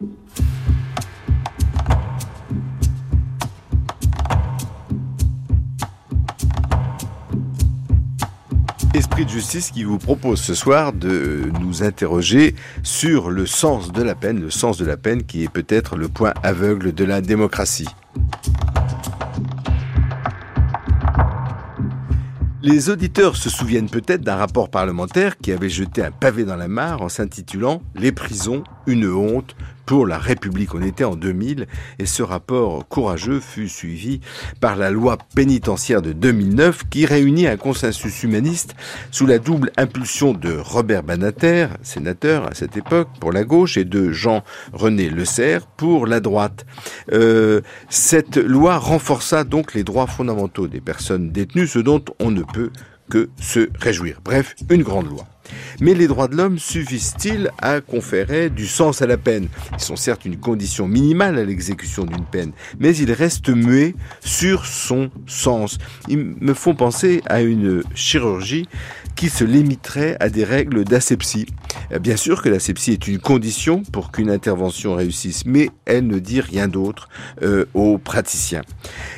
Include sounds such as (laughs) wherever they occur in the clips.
Esprit de justice qui vous propose ce soir de nous interroger sur le sens de la peine, le sens de la peine qui est peut-être le point aveugle de la démocratie. Les auditeurs se souviennent peut-être d'un rapport parlementaire qui avait jeté un pavé dans la mare en s'intitulant Les prisons, une honte pour la République. On était en 2000 et ce rapport courageux fut suivi par la loi pénitentiaire de 2009 qui réunit un consensus humaniste sous la double impulsion de Robert Banater, sénateur à cette époque pour la gauche, et de Jean-René Le Serre pour la droite. Euh, cette loi renforça donc les droits fondamentaux des personnes détenues, ce dont on ne peut que se réjouir. Bref, une grande loi. Mais les droits de l'homme suffisent-ils à conférer du sens à la peine? Ils sont certes une condition minimale à l'exécution d'une peine, mais ils restent muets sur son sens. Ils me font penser à une chirurgie qui se limiterait à des règles d'asepsie. Euh, bien sûr que l'asepsie est une condition pour qu'une intervention réussisse, mais elle ne dit rien d'autre euh, aux praticiens.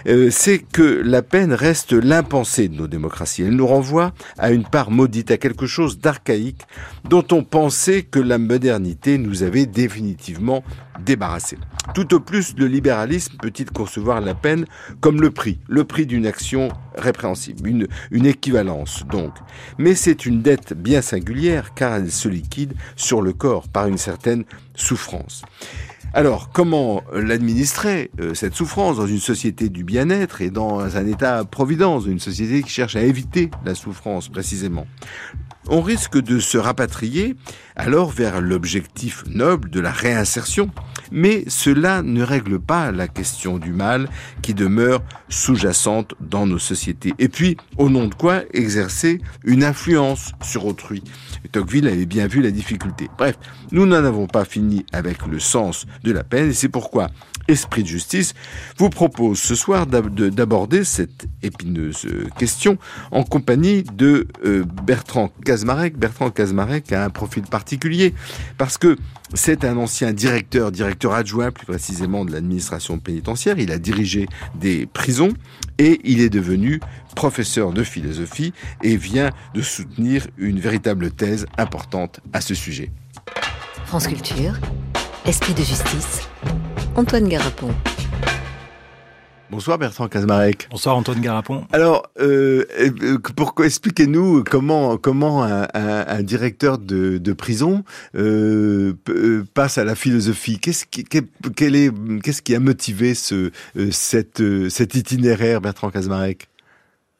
Euh, c'est que la peine reste l'impensé de nos démocraties. Elle nous renvoie à une part maudite, à quelque chose d'archaïque dont on pensait que la modernité nous avait définitivement débarrassés. Tout au plus, le libéralisme peut-il concevoir la peine comme le prix, le prix d'une action répréhensible, une, une équivalence donc? Mais c'est une dette bien singulière car elle se liquide sur le corps par une certaine souffrance. Alors, comment l'administrer, euh, cette souffrance, dans une société du bien-être et dans un état-providence, une société qui cherche à éviter la souffrance précisément? On risque de se rapatrier alors vers l'objectif noble de la réinsertion, mais cela ne règle pas la question du mal qui demeure sous-jacente dans nos sociétés. Et puis, au nom de quoi exercer une influence sur autrui? Tocqueville avait bien vu la difficulté. Bref, nous n'en avons pas fini avec le sens de la peine et c'est pourquoi Esprit de justice vous propose ce soir d'aborder cette épineuse question en compagnie de euh, Bertrand Kazmarek. Bertrand Kazmarek a un profil particulier parce que c'est un ancien directeur, directeur adjoint plus précisément de l'administration pénitentiaire. Il a dirigé des prisons et il est devenu professeur de philosophie et vient de soutenir une véritable thèse importante à ce sujet. France Culture, Esprit de justice, Antoine Garapon. Bonsoir Bertrand Kazmarek. Bonsoir Antoine Garapon. Alors, euh, euh pourquoi expliquez-nous comment comment un, directeur de, prison euh, passe à la philosophie. Qu'est-ce qui qu'est-ce qui a motivé ce cette cet itinéraire Bertrand Kazmarek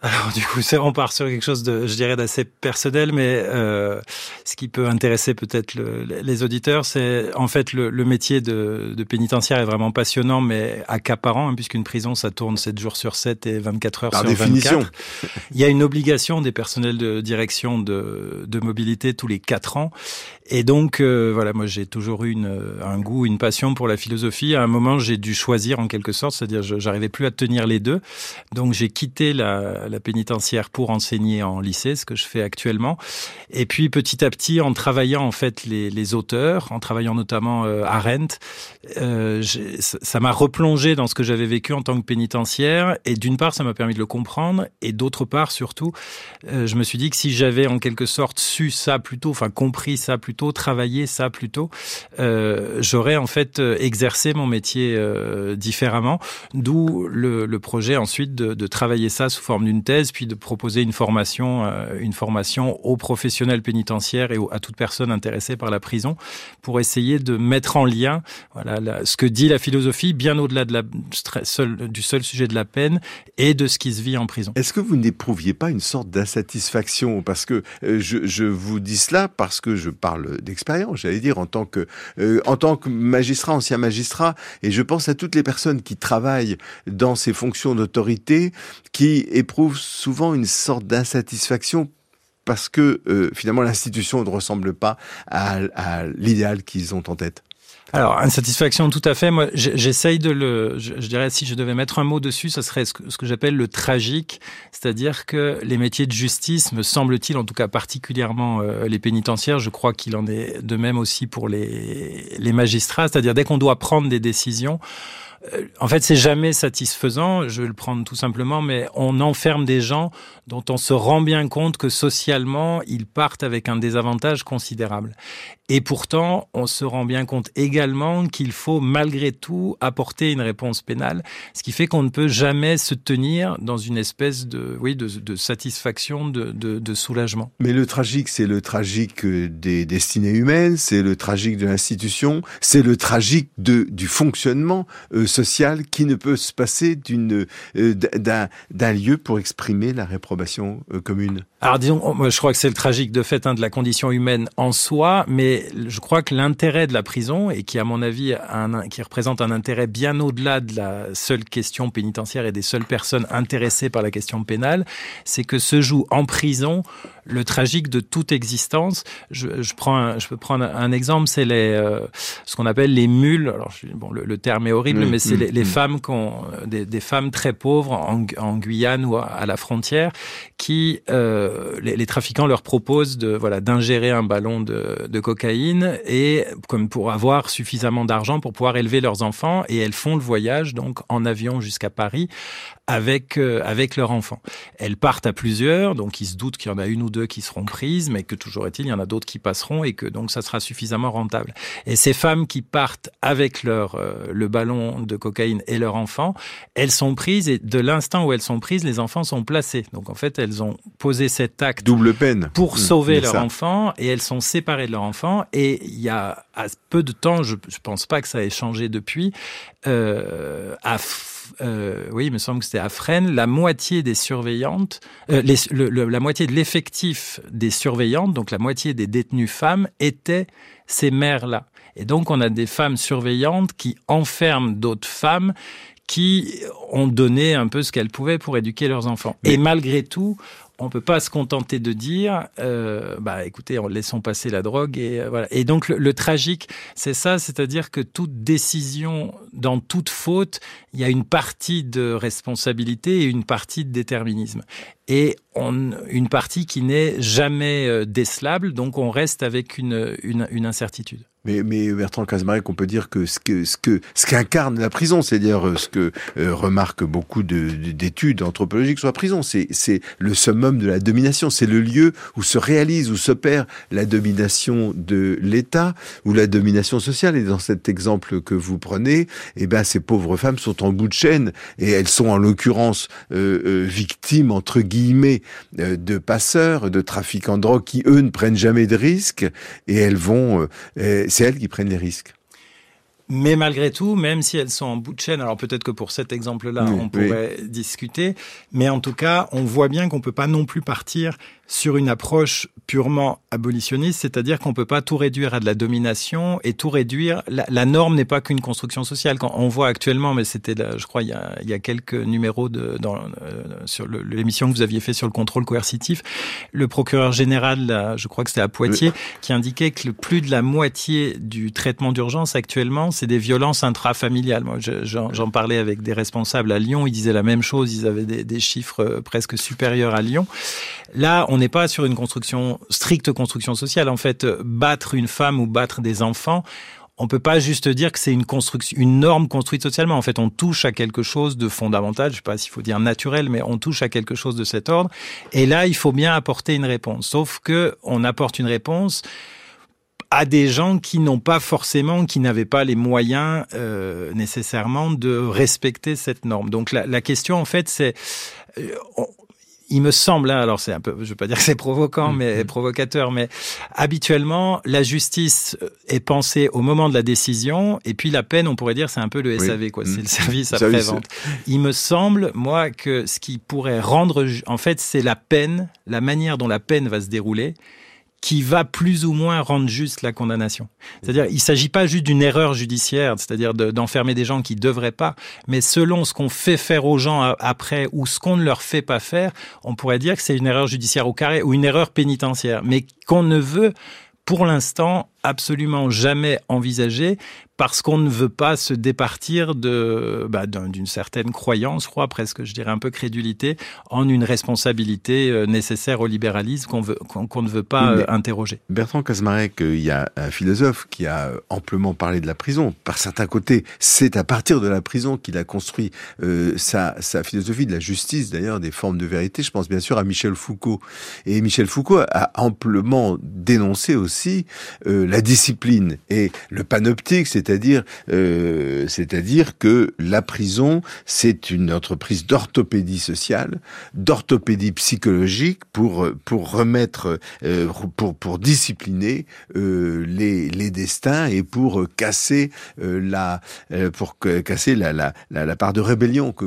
alors du coup, on part sur quelque chose de, je dirais, d'assez personnel, mais euh, ce qui peut intéresser peut-être le, les auditeurs, c'est en fait le, le métier de, de, pénitentiaire est vraiment passionnant, mais accaparant, hein, puisqu'une prison, ça tourne 7 jours sur 7 et 24 heures Par sur définition. 24. Il y a une obligation des personnels de direction de, de mobilité tous les 4 ans, et donc euh, voilà, moi j'ai toujours eu une, un goût, une passion pour la philosophie. À un moment, j'ai dû choisir en quelque sorte, c'est-à-dire j'arrivais plus à tenir les deux, donc j'ai quitté la la pénitentiaire pour enseigner en lycée, ce que je fais actuellement. Et puis petit à petit, en travaillant en fait les, les auteurs, en travaillant notamment euh, Arendt, euh, ça m'a replongé dans ce que j'avais vécu en tant que pénitentiaire. Et d'une part, ça m'a permis de le comprendre, et d'autre part, surtout, euh, je me suis dit que si j'avais en quelque sorte su ça plus tôt, enfin compris ça plus tôt, travaillé ça plus tôt, euh, j'aurais en fait euh, exercé mon métier euh, différemment. D'où le, projet ensuite de, travailler ça sous forme d'une thèse, puis de proposer une formation, euh, une formation aux professionnels pénitentiaires et à toute personne intéressée par la prison, pour essayer de mettre en lien voilà, ce que dit la philosophie, bien au-delà de la, seul, du seul sujet de la peine et de ce qui se vit en prison. Est-ce que vous n'éprouviez pas une sorte d'insatisfaction? Parce que je, vous dis cela parce que je parle d'expérience, j'allais dire, en tant que, euh, en tant que magistrat, ancien magistrat, et je pense à toutes les personnes qui travaillent dans ces fonctions d'autorité, qui éprouvent souvent une sorte d'insatisfaction parce que euh, finalement l'institution ne ressemble pas à, à l'idéal qu'ils ont en tête. Alors, insatisfaction, tout à fait. Moi, j'essaye de le, je, dirais, si je devais mettre un mot dessus, ce serait ce que, j'appelle le tragique, c'est-à-dire que les métiers de justice, me semble-t-il, en tout cas particulièrement euh, les pénitentiaires, je crois qu'il en est de même aussi pour les, les magistrats, c'est-à-dire dès qu'on doit prendre des décisions, euh, en fait, c'est jamais satisfaisant. Je vais le prendre tout simplement, mais on enferme des gens dont on se rend bien compte que socialement, ils partent avec un désavantage considérable. Et pourtant, on se rend bien compte également qu'il faut malgré tout apporter une réponse pénale, ce qui fait qu'on ne peut jamais se tenir dans une espèce de, oui, de, satisfaction, de, de, soulagement. Mais le tragique, c'est le tragique des destinées humaines, c'est le tragique de l'institution, c'est le tragique de, du fonctionnement euh, social qui ne peut se passer d'une, euh, d'un, lieu pour exprimer la réprobation euh, commune. Alors disons, je crois que c'est le tragique de fait hein, de la condition humaine en soi, mais je crois que l'intérêt de la prison, et qui à mon avis un, qui représente un intérêt bien au-delà de la seule question pénitentiaire et des seules personnes intéressées par la question pénale, c'est que se joue en prison le tragique de toute existence. Je, je prends, je peux prendre un exemple, c'est les, euh, ce qu'on appelle les mules. Alors, bon, le, terme est horrible, mais c'est les, les, femmes qu'on, des, des, femmes très pauvres en, en, Guyane ou à la frontière, qui euh, les, les, trafiquants leur proposent de, voilà, d'ingérer un ballon de, de cocaïne et comme pour avoir suffisamment d'argent pour pouvoir élever leurs enfants, et elles font le voyage donc en avion jusqu'à Paris avec euh, avec leur enfant. Elles partent à plusieurs, donc ils se doutent qu'il y en a une ou deux qui seront prises, mais que toujours est-il, il y en a d'autres qui passeront et que donc ça sera suffisamment rentable. Et ces femmes qui partent avec leur euh, le ballon de cocaïne et leur enfant, elles sont prises et de l'instant où elles sont prises, les enfants sont placés. Donc en fait, elles ont posé cet acte double peine pour mmh, sauver leur enfant et elles sont séparées de leur enfant. Et il y a à peu de temps, je, je pense pas que ça ait changé depuis, euh, à euh, oui, il me semble que c'était à Fresnes, la moitié des surveillantes, euh, la moitié de l'effectif des surveillantes, donc la moitié des détenues femmes, étaient ces mères-là. Et donc on a des femmes surveillantes qui enferment d'autres femmes qui ont donné un peu ce qu'elles pouvaient pour éduquer leurs enfants. Et malgré tout, on peut pas se contenter de dire, euh, bah écoutez, laissons passer la drogue et euh, voilà. Et donc le, tragique, c'est ça, c'est-à-dire que toute décision, dans toute faute, il y a une partie de responsabilité et une partie de déterminisme. Et une partie qui n'est jamais euh, décelable, donc on reste avec une, une incertitude. Mais, mais Bertrand Casemaric, on peut dire que ce que ce que ce qu'incarne la prison, c'est-à-dire euh, ce que euh, remarquent beaucoup d'études anthropologiques sur la prison, c'est c'est le summum de la domination, c'est le lieu où se réalise, où s'opère la domination de l'État ou la domination sociale. Et dans cet exemple que vous prenez, eh ben ces pauvres femmes sont en bout de chaîne et elles sont en l'occurrence euh, euh victimes entre guillemets de passeurs, de trafiquants de drogue qui eux ne prennent jamais de risques et elles vont c'est elles qui prennent les risques. Mais malgré tout, même si elles sont en bout de chaîne, alors peut-être que pour cet exemple-là, on pourrait discuter, mais en tout cas, on voit bien qu'on peut pas non plus partir sur une approche purement abolitionniste, c'est-à-dire qu'on peut pas tout réduire à de la domination et tout réduire. La, norme n'est pas qu'une construction sociale. Quand on voit actuellement, mais c'était, je crois, il y, a, il y a quelques numéros de, dans, euh, sur l'émission que vous aviez fait sur le contrôle coercitif, le procureur général, je crois que c'était à Poitiers, qui indiquait que plus de la moitié du traitement d'urgence actuellement, c'est des violences intrafamiliales. Moi, j'en parlais avec des responsables à Lyon, ils disaient la même chose, ils avaient des, des chiffres euh, presque supérieurs à Lyon. Là, on n'est pas sur une construction, stricte construction sociale. En fait, battre une femme ou battre des enfants, on peut pas juste dire que c'est une construction, une norme construite socialement. En fait, on touche à quelque chose de fondamental. Je sais pas s'il faut dire naturel, mais on touche à quelque chose de cet ordre. Et là, il faut bien apporter une réponse. Sauf que on apporte une réponse à des gens qui n'ont pas forcément, qui n'avaient pas les moyens euh, nécessairement de respecter cette norme. Donc la, la question, en fait, c'est euh, il me semble, hein, alors c'est un peu, je veux pas dire que c'est provoquant, mais mm-hmm. provocateur, mais habituellement, la justice est pensée au moment de la décision, et puis la peine, on pourrait dire, c'est un peu le SAV, quoi. C'est le mm-hmm. service après-vente. Il me semble, moi, que ce qui pourrait rendre, en fait, c'est la peine, la manière dont la peine va se dérouler, qui va plus ou moins rendre juste la condamnation. C'est-à-dire, il s'agit pas juste d'une erreur judiciaire, c'est-à-dire d'enfermer des gens qui devraient pas, mais selon ce qu'on fait faire aux gens après ou ce qu'on ne leur fait pas faire, on pourrait dire que c'est une erreur judiciaire au carré ou une erreur pénitentiaire, mais qu'on ne veut pour l'instant absolument jamais envisager parce qu'on ne veut pas se départir de bah, d'une certaine croyance, je crois presque, je dirais un peu crédulité, en une responsabilité euh, nécessaire au libéralisme qu'on veut qu'on ne veut pas euh, interroger. Bertrand Kazmarek, euh, il y a un philosophe qui a amplement parlé de la prison. Par certains côtés, c'est à partir de la prison qu'il a construit sa, sa philosophie de la justice, d'ailleurs des formes de vérité. Je pense bien sûr à Michel Foucault. Et Michel Foucault a amplement dénoncé aussi la discipline et le panoptique, c'est-à-dire euh, c'est-à-dire que la prison, c'est une entreprise d'orthopédie sociale, d'orthopédie psychologique pour pour remettre euh, pour pour discipliner euh, les les destins et pour casser euh, la euh, pour casser la, la la, part de rébellion que,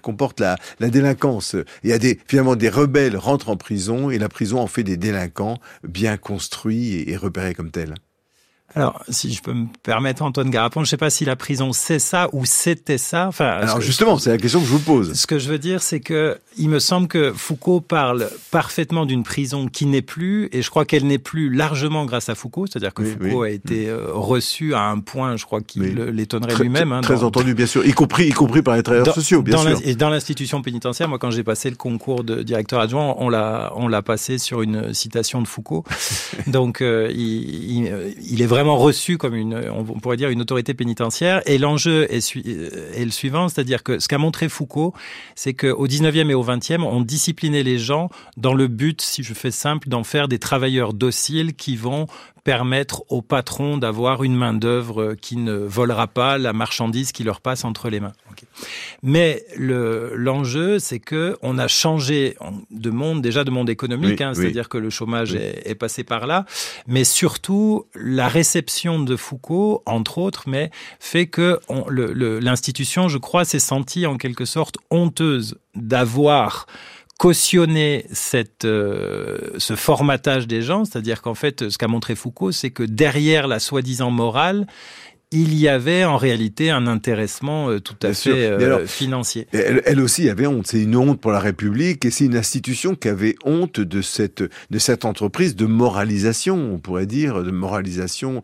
comporte la la délinquance. Il y a des finalement des rebelles rentrent en prison et la prison en fait des délinquants bien construits et, et repérés comme tels. Alors, si je peux me permettre, Antoine Garapon, je ne sais pas si la prison c'est ça ou c'était ça. Enfin, alors justement, c'est la question que je vous pose. Ce que je veux dire, c'est que il me semble que Foucault parle parfaitement d'une prison qui n'est plus, et je crois qu'elle n'est plus largement grâce à Foucault, c'est-à-dire que Foucault a été euh, reçu à un point, je crois qu'il l'étonnerait lui-même. Hein, très entendu, bien sûr, y compris, y compris par les travailleurs sociaux, bien dans sûr. et dans l'institution pénitentiaire, moi, quand j'ai passé le concours de directeur adjoint, on l'a, on l'a passé sur une citation de Foucault. (laughs) Donc, euh, il, il, il est vraiment reçu comme une, on pourrait dire, une autorité pénitentiaire. Et l'enjeu est, est, le suivant, c'est-à-dire que ce qu'a montré Foucault, c'est qu'au 19e et au 20e, on disciplinait les gens dans le but, si je fais simple, d'en faire des travailleurs dociles qui vont permettre aux patrons d'avoir une main-d'œuvre qui ne volera pas la marchandise qui leur passe entre les mains. Mais l'enjeu, c'est que on a changé de monde, déjà de monde économique, hein, c'est-à-dire que le chômage est, est, passé par là, mais surtout la réception de Foucault, entre autres, mais fait que l'institution, je crois, s'est sentie en quelque sorte honteuse d'avoir cautionner cette, euh, ce formatage des gens, c'est-à-dire qu'en fait, ce qu'a montré Foucault, c'est que derrière la soi-disant morale, il y avait en réalité un intéressement euh, tout à fait euh, financier. Elle, aussi avait honte. C'est une honte pour la République et c'est une institution qui avait honte de cette de cette entreprise de moralisation, on pourrait dire, de moralisation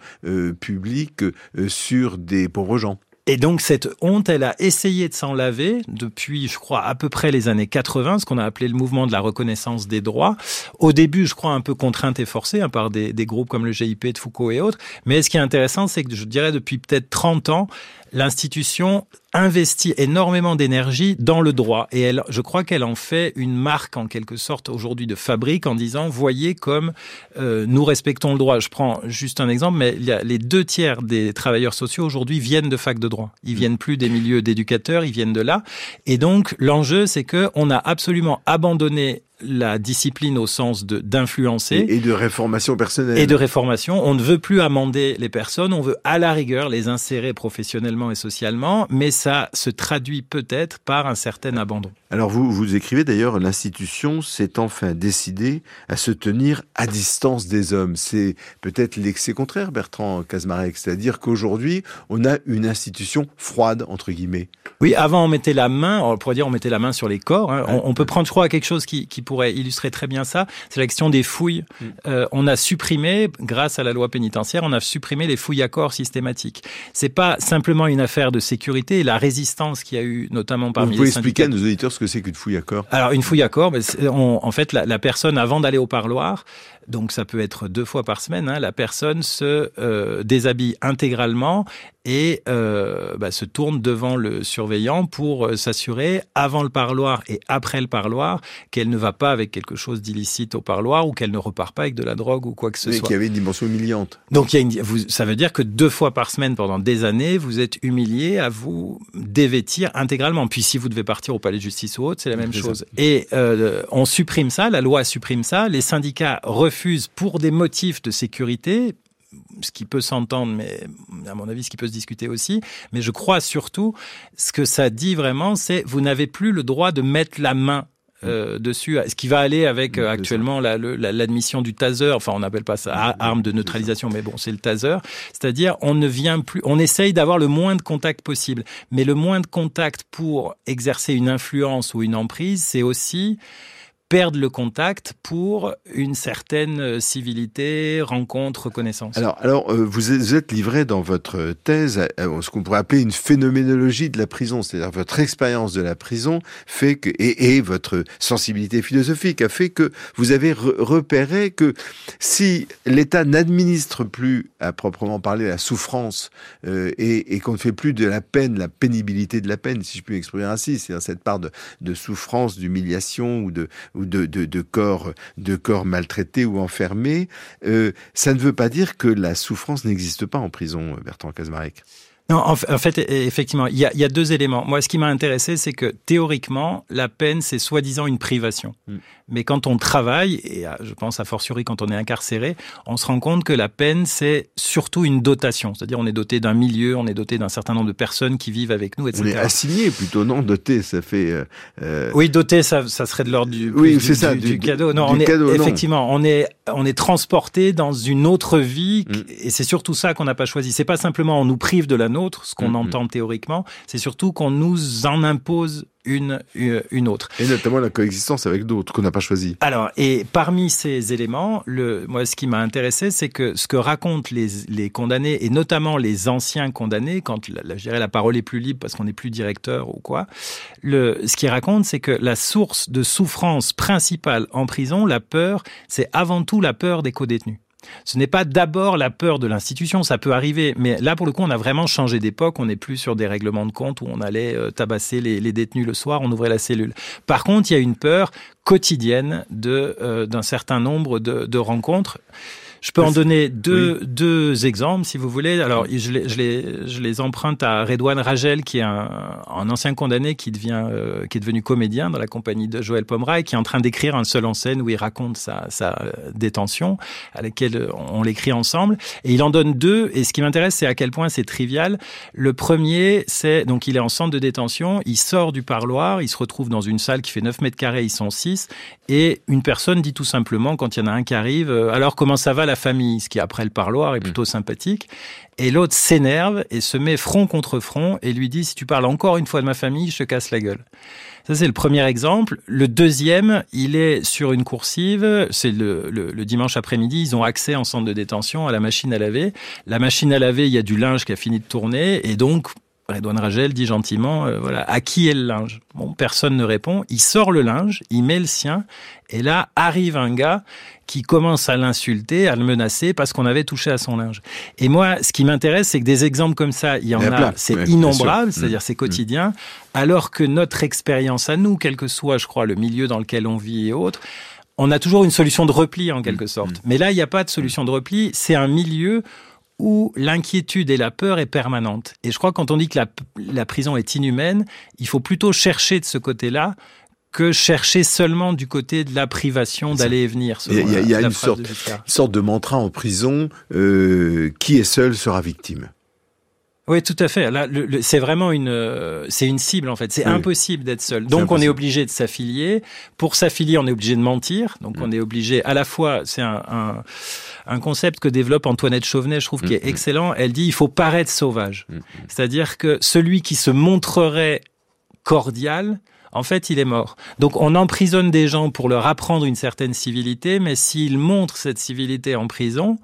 publique sur des pauvres gens. Et donc cette honte, elle a essayé de s'en laver depuis, je crois, à peu près les années 80, ce qu'on a appelé le mouvement de la reconnaissance des droits. Au début, je crois, un peu contrainte et forcée hein, par des, des, groupes comme le GIP de Foucault et autres. Mais ce qui est intéressant, c'est que je dirais depuis peut-être 30 ans, l'institution investit énormément d'énergie dans le droit et elle, je crois qu'elle en fait une marque en quelque sorte aujourd'hui de fabrique en disant voyez comme euh, nous respectons le droit. Je prends juste un exemple, mais il y a les deux tiers des travailleurs sociaux aujourd'hui viennent de fac de droit. Ils viennent plus des milieux d'éducateurs, ils viennent de là. Et donc l'enjeu c'est que on a absolument abandonné la discipline au sens de d'influencer et, de réformation personnelle et de réformation. On ne veut plus amender les personnes, on veut à la rigueur les insérer professionnellement et socialement, mais ça se traduit peut-être par un certain abandon. Alors vous vous écrivez d'ailleurs l'institution s'est enfin décidée à se tenir à distance des hommes. C'est peut-être l'excès contraire, Bertrand Kazmarek, c'est-à-dire qu'aujourd'hui on a une institution froide entre guillemets. Oui, avant on mettait la main, on pourrait dire on mettait la main sur les corps. Hein. On, peut prendre, je crois, quelque chose qui, qui pourrait illustrer très bien ça, c'est la question des fouilles. Mm. Euh, on a supprimé, grâce à la loi pénitentiaire, on a supprimé les fouilles à corps systématiques. C'est pas simplement une affaire de sécurité la résistance qu'il y a eu, notamment parmi Vous pouvez expliquer à nos auditeurs ce que c'est qu'une fouille à corps? Alors, une fouille à corps, en fait, la, la personne, avant d'aller au parloir, donc ça peut être deux fois par semaine, hein, la personne se euh, déshabille intégralement et euh, bah, se tourne devant le surveillant pour euh, s'assurer, avant le parloir et après le parloir, qu'elle ne va pas avec quelque chose d'illicite au parloir ou qu'elle ne repart pas avec de la drogue ou quoi que ce soit. Et qu'il y avait une dimension humiliante. Donc il y a une, vous, ça veut dire que deux fois par semaine pendant des années, vous êtes humilié à vous dévêtir intégralement. Puis si vous devez partir au palais de justice ou autre, c'est la même chose. Et euh, on supprime ça, la loi supprime ça, les syndicats refusent pour des motifs de sécurité, ce qui peut s'entendre, mais à mon avis, ce qui peut se discuter aussi. Mais je crois surtout, ce que ça dit vraiment, c'est vous n'avez plus le droit de mettre la main euh, dessus, ce qui va aller avec euh, actuellement l'admission du taser. Enfin, on n'appelle pas ça arme de neutralisation, mais bon, c'est le taser. C'est-à-dire, on ne vient plus, on essaye d'avoir le moins de contact possible. Mais le moins de contact pour exercer une influence ou une emprise, c'est aussi perdent le contact pour une certaine euh, civilité, rencontre, connaissance. Alors, alors euh, vous êtes livré dans votre thèse à ce qu'on pourrait appeler une phénoménologie de la prison, c'est-à-dire votre expérience de la prison fait que et, votre sensibilité philosophique a fait que vous avez repéré que si l'État n'administre plus à proprement parler la souffrance euh, et, qu'on ne fait plus de la peine la pénibilité de la peine, si je puis m'exprimer ainsi, c'est-à-dire cette part de souffrance, d'humiliation ou de ou de, de, corps, de corps maltraités ou enfermés, euh, ça ne veut pas dire que la souffrance n'existe pas en prison, Bertrand Kazmarek. Non, en, fait, effectivement, il y a, deux éléments. Moi, ce qui m'a intéressé, c'est que théoriquement, la peine, c'est soi-disant une privation. Mm. Mais quand on travaille, et je pense à fortiori quand on est incarcéré, on se rend compte que la peine, c'est surtout une dotation. C'est-à-dire, on est doté d'un milieu, on est doté d'un certain nombre de personnes qui vivent avec nous, etc. On est assigné plutôt, non Doté, ça fait. Euh, euh, Oui, doté, ça, ça serait de l'ordre du, oui, c'est ça, du, cadeau. Non, on est, effectivement, on est, on est transporté dans une autre vie, mm. et c'est surtout ça qu'on n'a pas choisi. C'est pas simplement on nous prive de la nôtre, ce qu'on mm, mm. entend théoriquement, c'est surtout qu'on nous en impose une, euh, une autre. Et notamment la coexistence avec d'autres qu'on n'a pas choisi. Alors, et parmi ces éléments, le, moi, ce qui m'a intéressé, c'est que ce que racontent les, les, condamnés, et notamment les anciens condamnés, quand la, je dirais la parole est plus libre parce qu'on n'est plus directeur ou quoi, le, ce qu'ils racontent, c'est que la source de souffrance principale en prison, la peur, c'est avant tout la peur des co-détenus. Ce n'est pas d'abord la peur de l'institution, ça peut arriver, mais là pour le coup on a vraiment changé d'époque, on n'est plus sur des règlements de compte où on allait euh, tabasser les, détenus le soir, on ouvrait la cellule. Par contre, il y a une peur quotidienne euh, d'un certain nombre de rencontres. Je peux en donner deux, deux exemples, si vous voulez. Alors, je les, je les, je les emprunte à Redouane Ragel, qui est un, un ancien condamné qui devient, euh, qui est devenu comédien dans la compagnie de Joël Pomera et qui est en train d'écrire un seul en scène où il raconte sa, sa détention, à laquelle on l'écrit ensemble. Et il en donne deux. Et ce qui m'intéresse, c'est à quel point c'est trivial. Le premier, c'est, donc, il est en centre de détention, il sort du parloir, il se retrouve dans une salle qui fait 9 mètres carrés, ils sont 6, et une personne dit tout simplement, quand il y en a un qui arrive, euh, alors comment ça va la famille, ce qui après le parloir est mm. plutôt sympathique. Et l'autre s'énerve et se met front contre front et lui dit si tu parles encore une fois de ma famille, je te casse la gueule. Ça, c'est le premier exemple. Le deuxième, il est sur une coursive. C'est le, le, dimanche après-midi. Ils ont accès en centre de détention à la machine à laver. La machine à laver, il y a du linge qui a fini de tourner. Et donc, Redouane Ragel dit gentiment, euh, voilà, à qui est le linge? Bon, personne ne répond. Il sort le linge, il met le sien, et là arrive un gars qui commence à l'insulter, à le menacer parce qu'on avait touché à son linge. Et moi, ce qui m'intéresse, c'est que des exemples comme ça, il y en a, c'est innombrable, c'est-à-dire c'est mmh. quotidien, alors que notre expérience à nous, quel que soit, je crois, le milieu dans lequel on vit et autres, on a toujours une solution de repli en quelque mmh. sorte. Mmh. Mais là, il n'y a pas de solution de repli. C'est un milieu où l'inquiétude et la peur est permanente. Et je crois que quand on dit que la, prison est inhumaine, il faut plutôt chercher de ce côté-là que chercher seulement du côté de la privation d'aller et venir. Il y a, une, sorte, de mantra en prison, euh, qui est seul sera victime. Oui, tout à fait. Là, c'est vraiment une, euh, c'est une cible en fait. C'est impossible d'être seul. Donc, on est obligé de s'affilier. Pour s'affilier, on est obligé de mentir. Donc, mm. on est obligé à la fois. C'est un, un, un, concept que développe Antoinette Chauvenet, je trouve, qui est mm, mm. excellent. Elle dit il faut paraître sauvage. C'est-à-dire que celui qui se montrerait cordial, en fait, il est mort. Donc on emprisonne des gens pour leur apprendre une certaine civilité, mais s'ils montrent cette civilité en prison,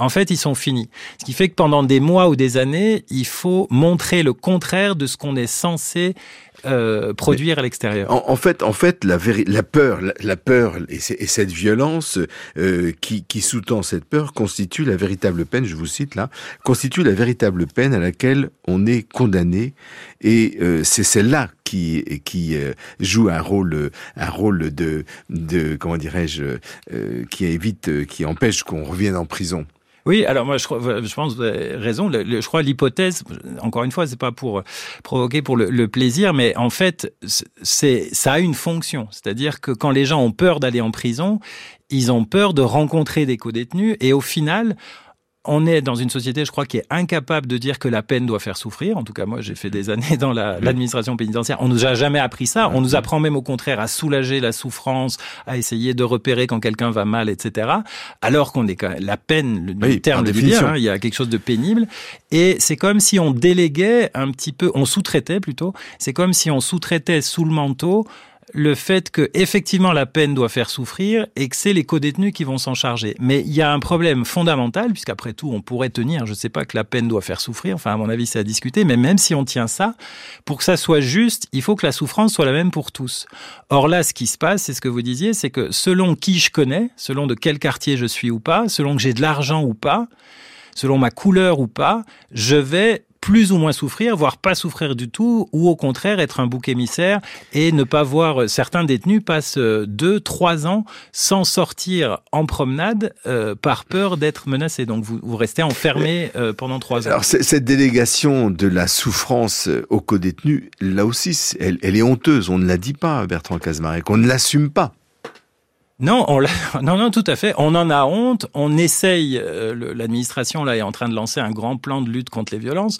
en fait, ils sont finis. Ce qui fait que pendant des mois ou des années, il faut montrer le contraire de ce qu'on est censé euh, produire à l'extérieur. En, fait, en fait, la, peur, la, peur et, cette violence euh, qui, sous-tend cette peur constitue la véritable peine. Je vous cite là, constitue la véritable peine à laquelle on est condamné, et euh, c'est celle-là qui, joue un rôle, un rôle de, de comment dirais-je, qui évite, qui empêche qu'on revienne en prison. Oui, alors moi je, je pense avez raison. je crois l'hypothèse, encore une fois, c'est pas pour provoquer pour le, plaisir, mais en fait, c'est ça a une fonction. C'est-à-dire que quand les gens ont peur d'aller en prison, ils ont peur de rencontrer des co-détenus, et au final, on est dans une société, je crois, qui est incapable de dire que la peine doit faire souffrir. En tout cas, moi, j'ai fait des années dans l'administration pénitentiaire. On nous a jamais appris ça. On nous apprend même au contraire à soulager la souffrance, à essayer de repérer quand quelqu'un va mal, etc. Alors qu'on est quand même, la peine, le terme le dit hein, il y a quelque chose de pénible. Et c'est comme si on déléguait un petit peu, on sous-traitait plutôt. C'est comme si on sous-traitait sous le manteau le fait que effectivement la peine doit faire souffrir et que c'est les co-détenus qui vont s'en charger. Mais il y a un problème fondamental, puisqu'après tout, on pourrait tenir, je ne sais pas que la peine doit faire souffrir, enfin à mon avis c'est à discuter, mais même si on tient ça, pour que ça soit juste, il faut que la souffrance soit la même pour tous. Or là, ce qui se passe, c'est ce que vous disiez, c'est que selon qui je connais, selon de quel quartier je suis ou pas, selon que j'ai de l'argent ou pas, selon ma couleur ou pas, je vais plus ou moins souffrir, voire pas souffrir du tout, ou au contraire être un bouc émissaire et ne pas voir certains détenus passent euh, deux, trois ans sans sortir en promenade euh, par peur d'être menacés. Donc vous, vous restez enfermé euh, pendant trois ans. Alors cette délégation de la souffrance aux co-détenus, là aussi, elle, elle, est honteuse. On ne la dit pas, Bertrand Cazemarek, on ne l'assume pas. Non, on (laughs) non, non, tout à fait. On en a honte. On essaye. Euh, L'administration là est en train de lancer un grand plan de lutte contre les violences.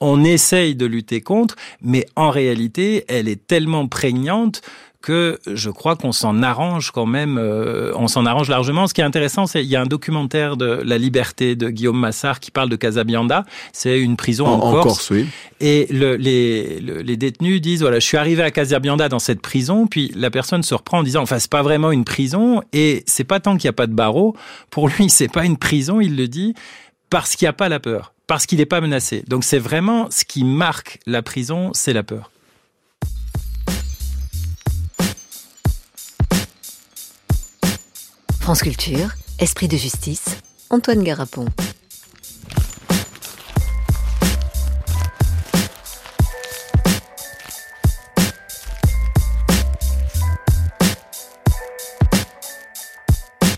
On essaye de lutter contre, mais en réalité, elle est tellement prégnante que je crois qu'on s'en arrange quand même, euh, on s'en arrange largement. Ce qui est intéressant, c'est il y a un documentaire de La Liberté de Guillaume Massard qui parle de Casabianda. C'est une prison en, Corse. oui. Et le, les, les détenus disent voilà, je suis arrivé à Casabianda dans cette prison, puis la personne se reprend en disant enfin c'est pas vraiment une prison et c'est pas tant qu'il n'y a pas de barreaux. Pour lui, c'est pas une prison, il le dit parce qu'il n'y a pas la peur, parce qu'il n'est pas menacé. Donc c'est vraiment ce qui marque la prison, c'est la peur. France Culture, Esprit de justice, Antoine Garapon. «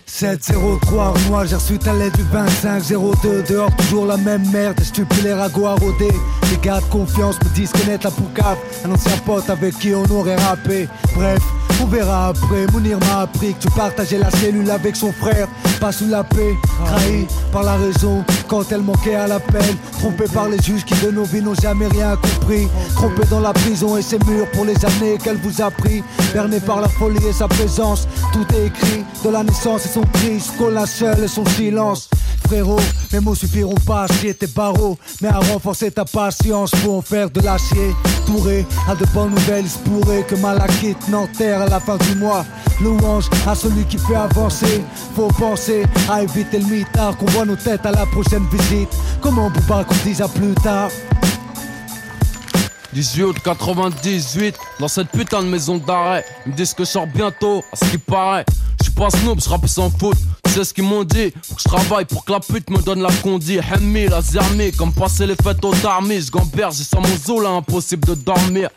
703 moi j'ai reçu ta lettre du 2502 Dehors toujours la même merde, stupide les ragots à rôder Les gars confiance me disent connaître la poucave Un ancien pote avec qui on aurait rappé Bref, on verra après, Mounir m'a appris que tu partageais la cellule avec son frère. Pas sous la paix, trahi par la raison quand elle manquait à la peine. Trompé par les juges qui de nos vies n'ont jamais rien compris. Trompé dans la prison et ses murs pour les années qu'elle vous a pris. Berné par la folie et sa présence, tout est écrit de la naissance et son cri. seule et son silence. Mes mots suffiront pas à chier tes barreaux, mais à renforcer ta patience pour en faire de l'acier. Touré à de bonnes nouvelles, que Malakite n'enterre à la fin du mois. Louange à celui qui fait avancer. Faut penser à éviter le mitard, qu'on voit nos têtes à la prochaine visite. Comment on pas qu'on dise à plus tard? 18 98, dans cette putain de maison d'arrêt. Ils me disent que je sors bientôt, à ce qui paraît. Je pas snoop, je rappe sans faute. C'est ce qu'ils m'ont dit. Faut que je travaille pour que la pute me donne la condi. Hemmi, la zermi, comme passer les fêtes au tarmi. Je gamberge, j'ai sans mon zoo là, impossible de dormir.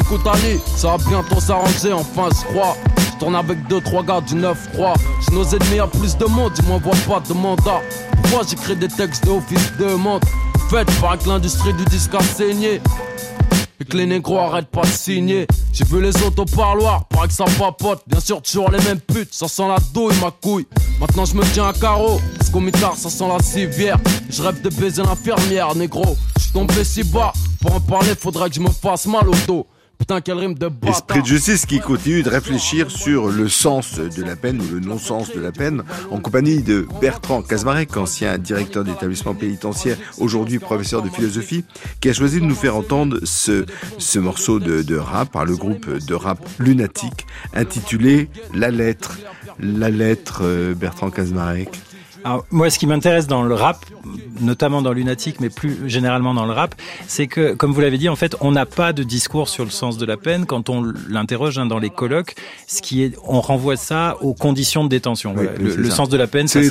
Écoute Ali, ça va bientôt s'arranger, enfin je crois. Je tourne avec 2-3 gars du 9-3. Si nos ennemis a plus de monde, ils m'envoient pas de mandat. Pourquoi j'écris des textes d'office de monde? Faites par que l'industrie du disque a saigné. Et que les négros arrêtent pas de signer. J'ai vu les autres au parloir, paraît que ça papote. Bien sûr, toujours les mêmes putes, ça sent la douille, ma couille. Maintenant je me tiens à carreau, parce qu'au mitard ça sent la civière. Je rêve de baiser l'infirmière, négro. Je tombé si bas, pour en parler, faudrait que je me fasse mal au dos. Esprit de justice qui continue de réfléchir sur le sens de la peine ou le non-sens de la peine en compagnie de Bertrand Kazmarek, ancien directeur d'établissement pénitentiaire, aujourd'hui professeur de philosophie, qui a choisi de nous faire entendre ce, ce morceau de, rap par le groupe de rap Lunatique intitulé La lettre. La lettre, euh, Bertrand Kazmarek. Alors, moi, ce qui m'intéresse dans le rap, notamment dans Lunatique, mais plus généralement dans le rap, c'est que, comme vous l'avez dit, en fait, on n'a pas de discours sur le sens de la peine quand on l'interroge hein, dans les colloques. Ce qui est, on renvoie ça aux conditions de détention. le, sens de la peine, c'est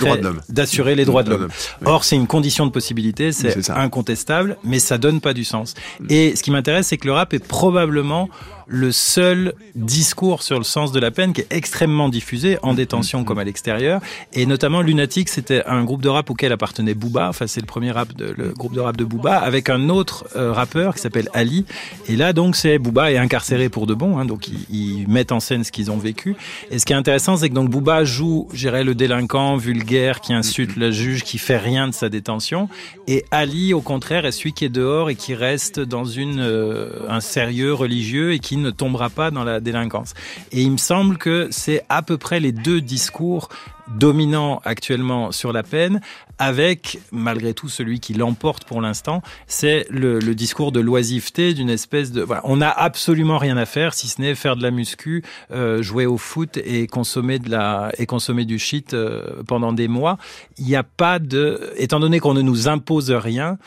d'assurer les droits de l'homme. Or, c'est une condition de possibilité, c'est incontestable, mais ça donne pas du sens. Et ce qui m'intéresse, c'est que le rap est probablement le seul discours sur le sens de la peine qui est extrêmement diffusé en détention comme à l'extérieur. Et notamment Lunatic, c'était un groupe de rap auquel appartenait Booba. Enfin, c'est le premier rap de, le groupe de rap de Booba avec un autre euh, rappeur qui s'appelle Ali. Et là, donc, c'est Booba est incarcéré pour de bon. Hein, donc, ils, ils, mettent en scène ce qu'ils ont vécu. Et ce qui est intéressant, c'est que donc Booba joue, j'irais, le délinquant vulgaire qui insulte le juge, qui fait rien de sa détention. Et Ali, au contraire, est celui qui est dehors et qui reste dans une euh, un sérieux religieux et qui ne tombera pas dans la délinquance. Et il me semble que c'est à peu près les deux discours dominants actuellement sur la peine, avec malgré tout celui qui l'emporte pour l'instant, c'est le, discours de l'oisiveté, d'une espèce de on n'a absolument rien à faire si ce n'est faire de la muscu, euh, jouer au foot et consommer de la et consommer du shit euh, pendant des mois. Il n'y a pas de, étant donné qu'on ne nous impose rien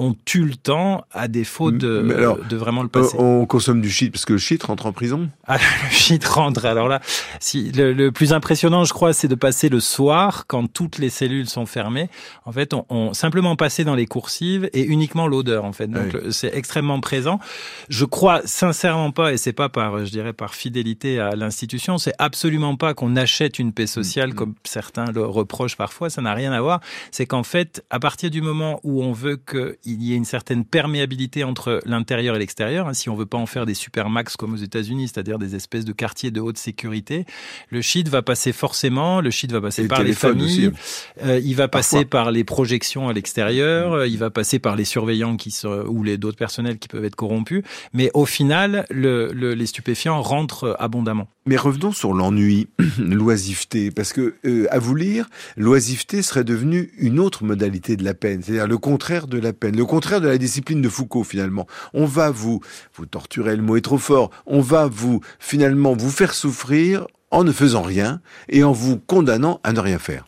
on tue le temps à défaut de, alors, de vraiment le passer. On consomme du shit parce que le shit rentre en prison? Ah, Le shit rentre. Alors là, si, le, le plus impressionnant, je crois, c'est de passer le soir quand toutes les cellules sont fermées. En fait, on, on simplement passer dans les coursives et uniquement l'odeur. En fait, donc oui. c'est extrêmement présent. Je crois sincèrement pas, et c'est pas par, je dirais, par fidélité à l'institution, c'est absolument pas qu'on achète une paix sociale mmh. comme certains le reprochent parfois. Ça n'a rien à voir. C'est qu'en fait, à partir du moment où on veut que il y ait une certaine perméabilité entre l'intérieur et l'extérieur. Hein, si on veut pas en faire des supermax comme aux États-Unis, c'est-à-dire des espèces de quartiers de haute sécurité, le shit va passer forcément. Le shit va passer Et par les familles. aussi. Euh, il va passer Parfois. par les projections à l'extérieur. euh, Il va passer par les surveillants qui sont, ou les d'autres personnels qui peuvent être corrompus. Mais au final, le, le, les stupéfiants rentrent abondamment. Mais revenons sur l'ennui, (clears throat) l'oisiveté, parce que euh, à vous lire, l'oisiveté serait devenue une autre modalité de la peine, c'est-à-dire le contraire de la peine, le contraire de la discipline de Foucault finalement. On va vous, vous torturer, le mot est trop fort, on va vous finalement vous faire souffrir en ne faisant rien et en vous condamnant à ne rien faire.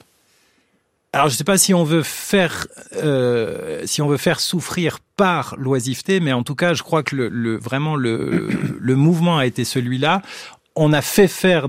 Alors je ne sais pas si on veut faire euh, si on veut faire souffrir par l'oisiveté, mais en tout cas je crois que vraiment (coughs) le, mouvement a été celui-là. On a fait faire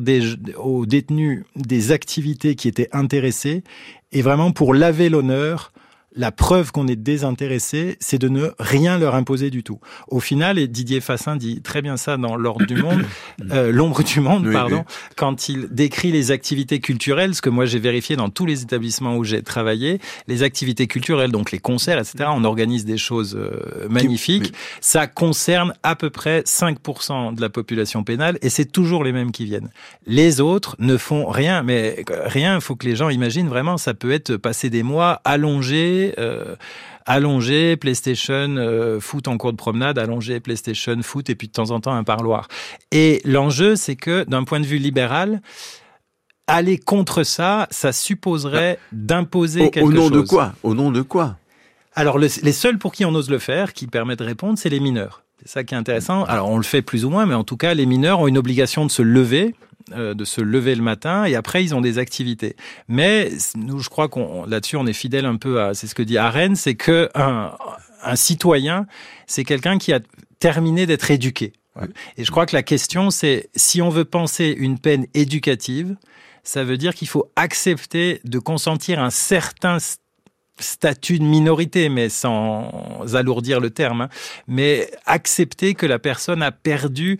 aux détenus des activités qui étaient intéressées et vraiment pour laver l'honneur. La preuve qu'on est désintéressé, c'est de ne rien leur imposer du tout. Au final, et Didier Fassin dit très bien ça dans L'ordre du monde, (coughs) euh, l'ombre du monde, Oui, pardon, oui. quand il décrit les activités culturelles, ce que moi j'ai vérifié dans tous les établissements où j'ai travaillé, les activités culturelles, donc les concerts, etc., on organise des choses euh, magnifiques. oui. Ça concerne à peu près 5% de la population pénale et c'est toujours les mêmes qui viennent. Les autres ne font rien, mais euh, rien, il faut que les gens imaginent vraiment, ça peut être passer des mois allongés, euh, allongé, PlayStation, euh, foot en cours de promenade, allongé, PlayStation, foot, et puis de temps en temps un parloir. Et l'enjeu, c'est que d'un point de vue libéral, aller contre ça, ça supposerait d'imposer Au, quelque au nom chose. de quoi? Au nom de quoi? Alors, le- les seuls pour qui on ose le faire, qui permet de répondre, c'est les mineurs. C'est ça qui est intéressant. Alors, on le fait plus ou moins, mais en tout cas, les mineurs ont une obligation de se lever, euh, de se lever le matin, et après, ils ont des activités. Mais nous, je crois qu'on là-dessus, on est fidèle un peu à, c'est ce que dit Arène, c'est que un, un citoyen, c'est quelqu'un qui a terminé d'être éduqué. Ouais. Et je crois que la question, c'est si on veut penser une peine éducative, ça veut dire qu'il faut accepter de consentir un certain st- statut de minorité, mais sans alourdir le terme, hein, mais accepter que la personne a perdu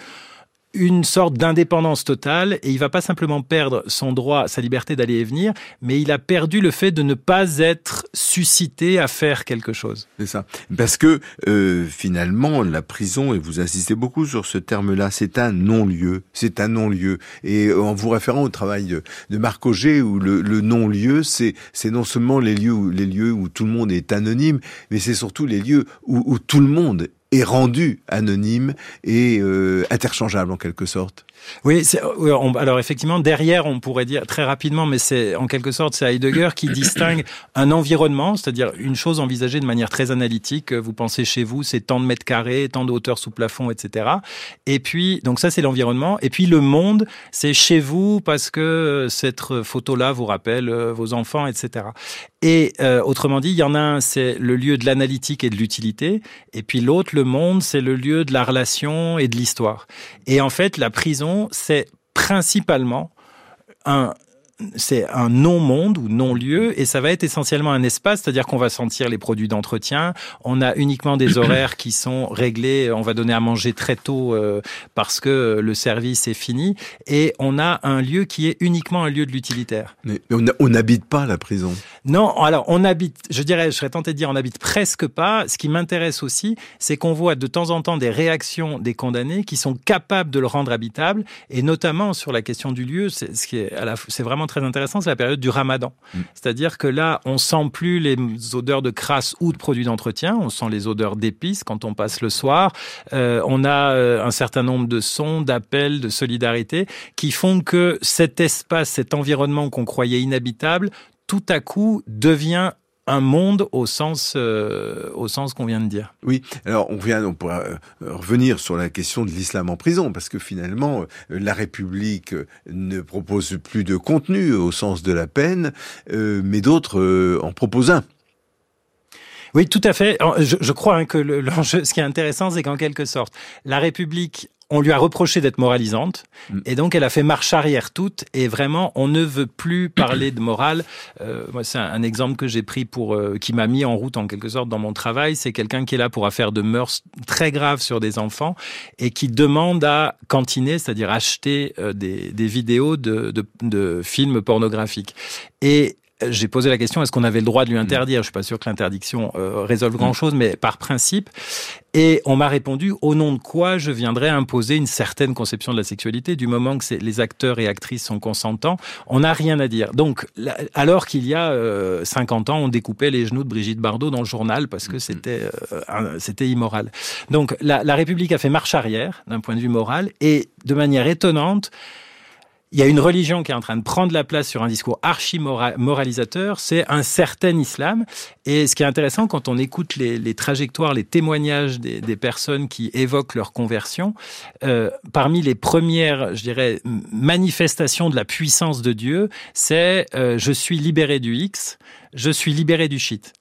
une sorte d'indépendance totale et il va pas simplement perdre son droit, sa liberté d'aller et venir, mais il a perdu le fait de ne pas être suscité à faire quelque chose. C'est ça. Parce que euh, finalement, la prison, et vous insistez beaucoup sur ce terme-là, c'est un non-lieu. C'est un non-lieu. Et euh, en vous référant au travail de, Marc Auger, où le, le non-lieu, c'est c'est non seulement les lieux, où, les lieux où tout le monde est anonyme, mais c'est surtout les lieux où, où tout le monde est rendu anonyme et euh, interchangeable en quelque sorte. Oui, on- alors effectivement, derrière, on pourrait dire très rapidement, mais c'est en quelque sorte, c'est Heidegger qui distingue un environnement, c'est-à-dire une chose envisagée de manière très analytique. Vous pensez chez vous, c'est tant de mètres carrés, tant de hauteur sous plafond, etc. Et puis, donc ça, c'est l'environnement. Et puis le monde, c'est chez vous parce que cette photo-là vous rappelle euh, vos enfants, etc. Et euh, autrement dit, il y en a un, c'est le lieu de l'analytique et de l'utilité, et puis l'autre, le monde, c'est le lieu de la relation et de l'histoire. Et en fait, la prison, c'est principalement un, c'est un non-monde ou non-lieu et ça va être essentiellement un espace, c'est-à-dire qu'on va sentir les produits d'entretien. On a uniquement des (clears throat) horaires qui sont réglés. On va donner à manger très tôt euh, parce que le service est fini et on a un lieu qui est uniquement un lieu de l'utilitaire. Mais, on n'habite pas la prison. Non, alors on habite, je dirais, je serais tenté de dire on habite presque pas. Ce qui m'intéresse aussi, c'est qu'on voit de temps en temps des réactions des condamnés qui sont capables de le rendre habitable et notamment sur la question du lieu, c'est ce qui est c'est vraiment très intéressant, c'est la période du Ramadan. Mm. C'est-à-dire que là, on sent plus les odeurs de crasse ou de produits d'entretien, on sent les odeurs d'épices quand on passe le soir. Euh, on a euh, un certain nombre de sons, d'appels, de solidarité qui font que cet espace, cet environnement qu'on croyait inhabitable, tout à coup devient un monde au sens euh, au sens qu'on vient de dire. Oui, alors on vient on pourra euh, revenir sur la question de l'islam en prison parce que finalement euh, la République ne propose plus de contenu au sens de la peine, mais d'autres en proposent un. Oui, tout à fait. Je, je crois hein, que l'enjeu, ce qui est intéressant, c'est qu'en quelque sorte, la République on lui a reproché d'être moralisante, mm. et donc elle a fait marche arrière toute, et vraiment, on ne veut plus parler de morale. Euh, moi, c'est un, exemple que j'ai pris pour, euh, qui m'a mis en route en quelque sorte dans mon travail. C'est quelqu'un qui est là pour affaire de mœurs très graves sur des enfants et qui demande à cantiner, c'est-à-dire acheter euh, des, vidéos de, de films pornographiques. Et j'ai posé la question est-ce qu'on avait le droit de lui interdire? Je suis pas sûr que l'interdiction euh, résolve grand-chose, mais par principe. Et on m'a répondu au nom de quoi je viendrais imposer une certaine conception de la sexualité du moment que les acteurs et actrices sont consentants. On n'a rien à dire. Donc, alors qu'il y a 50 euh, ans, on découpait les genoux de Brigitte Bardot dans le journal parce que c'était euh, c'était immoral. Donc, la, la République a fait marche arrière d'un point de vue moral et de manière étonnante il y a une religion qui est en train de prendre la place sur un discours archi-moralisateur, c'est un certain islam. Et ce qui est intéressant quand on écoute les, trajectoires, les témoignages des, personnes qui évoquent leur conversion, euh, parmi les premières, je dirais, manifestations de la puissance de Dieu, c'est euh, je suis libéré du X, je suis libéré du shit.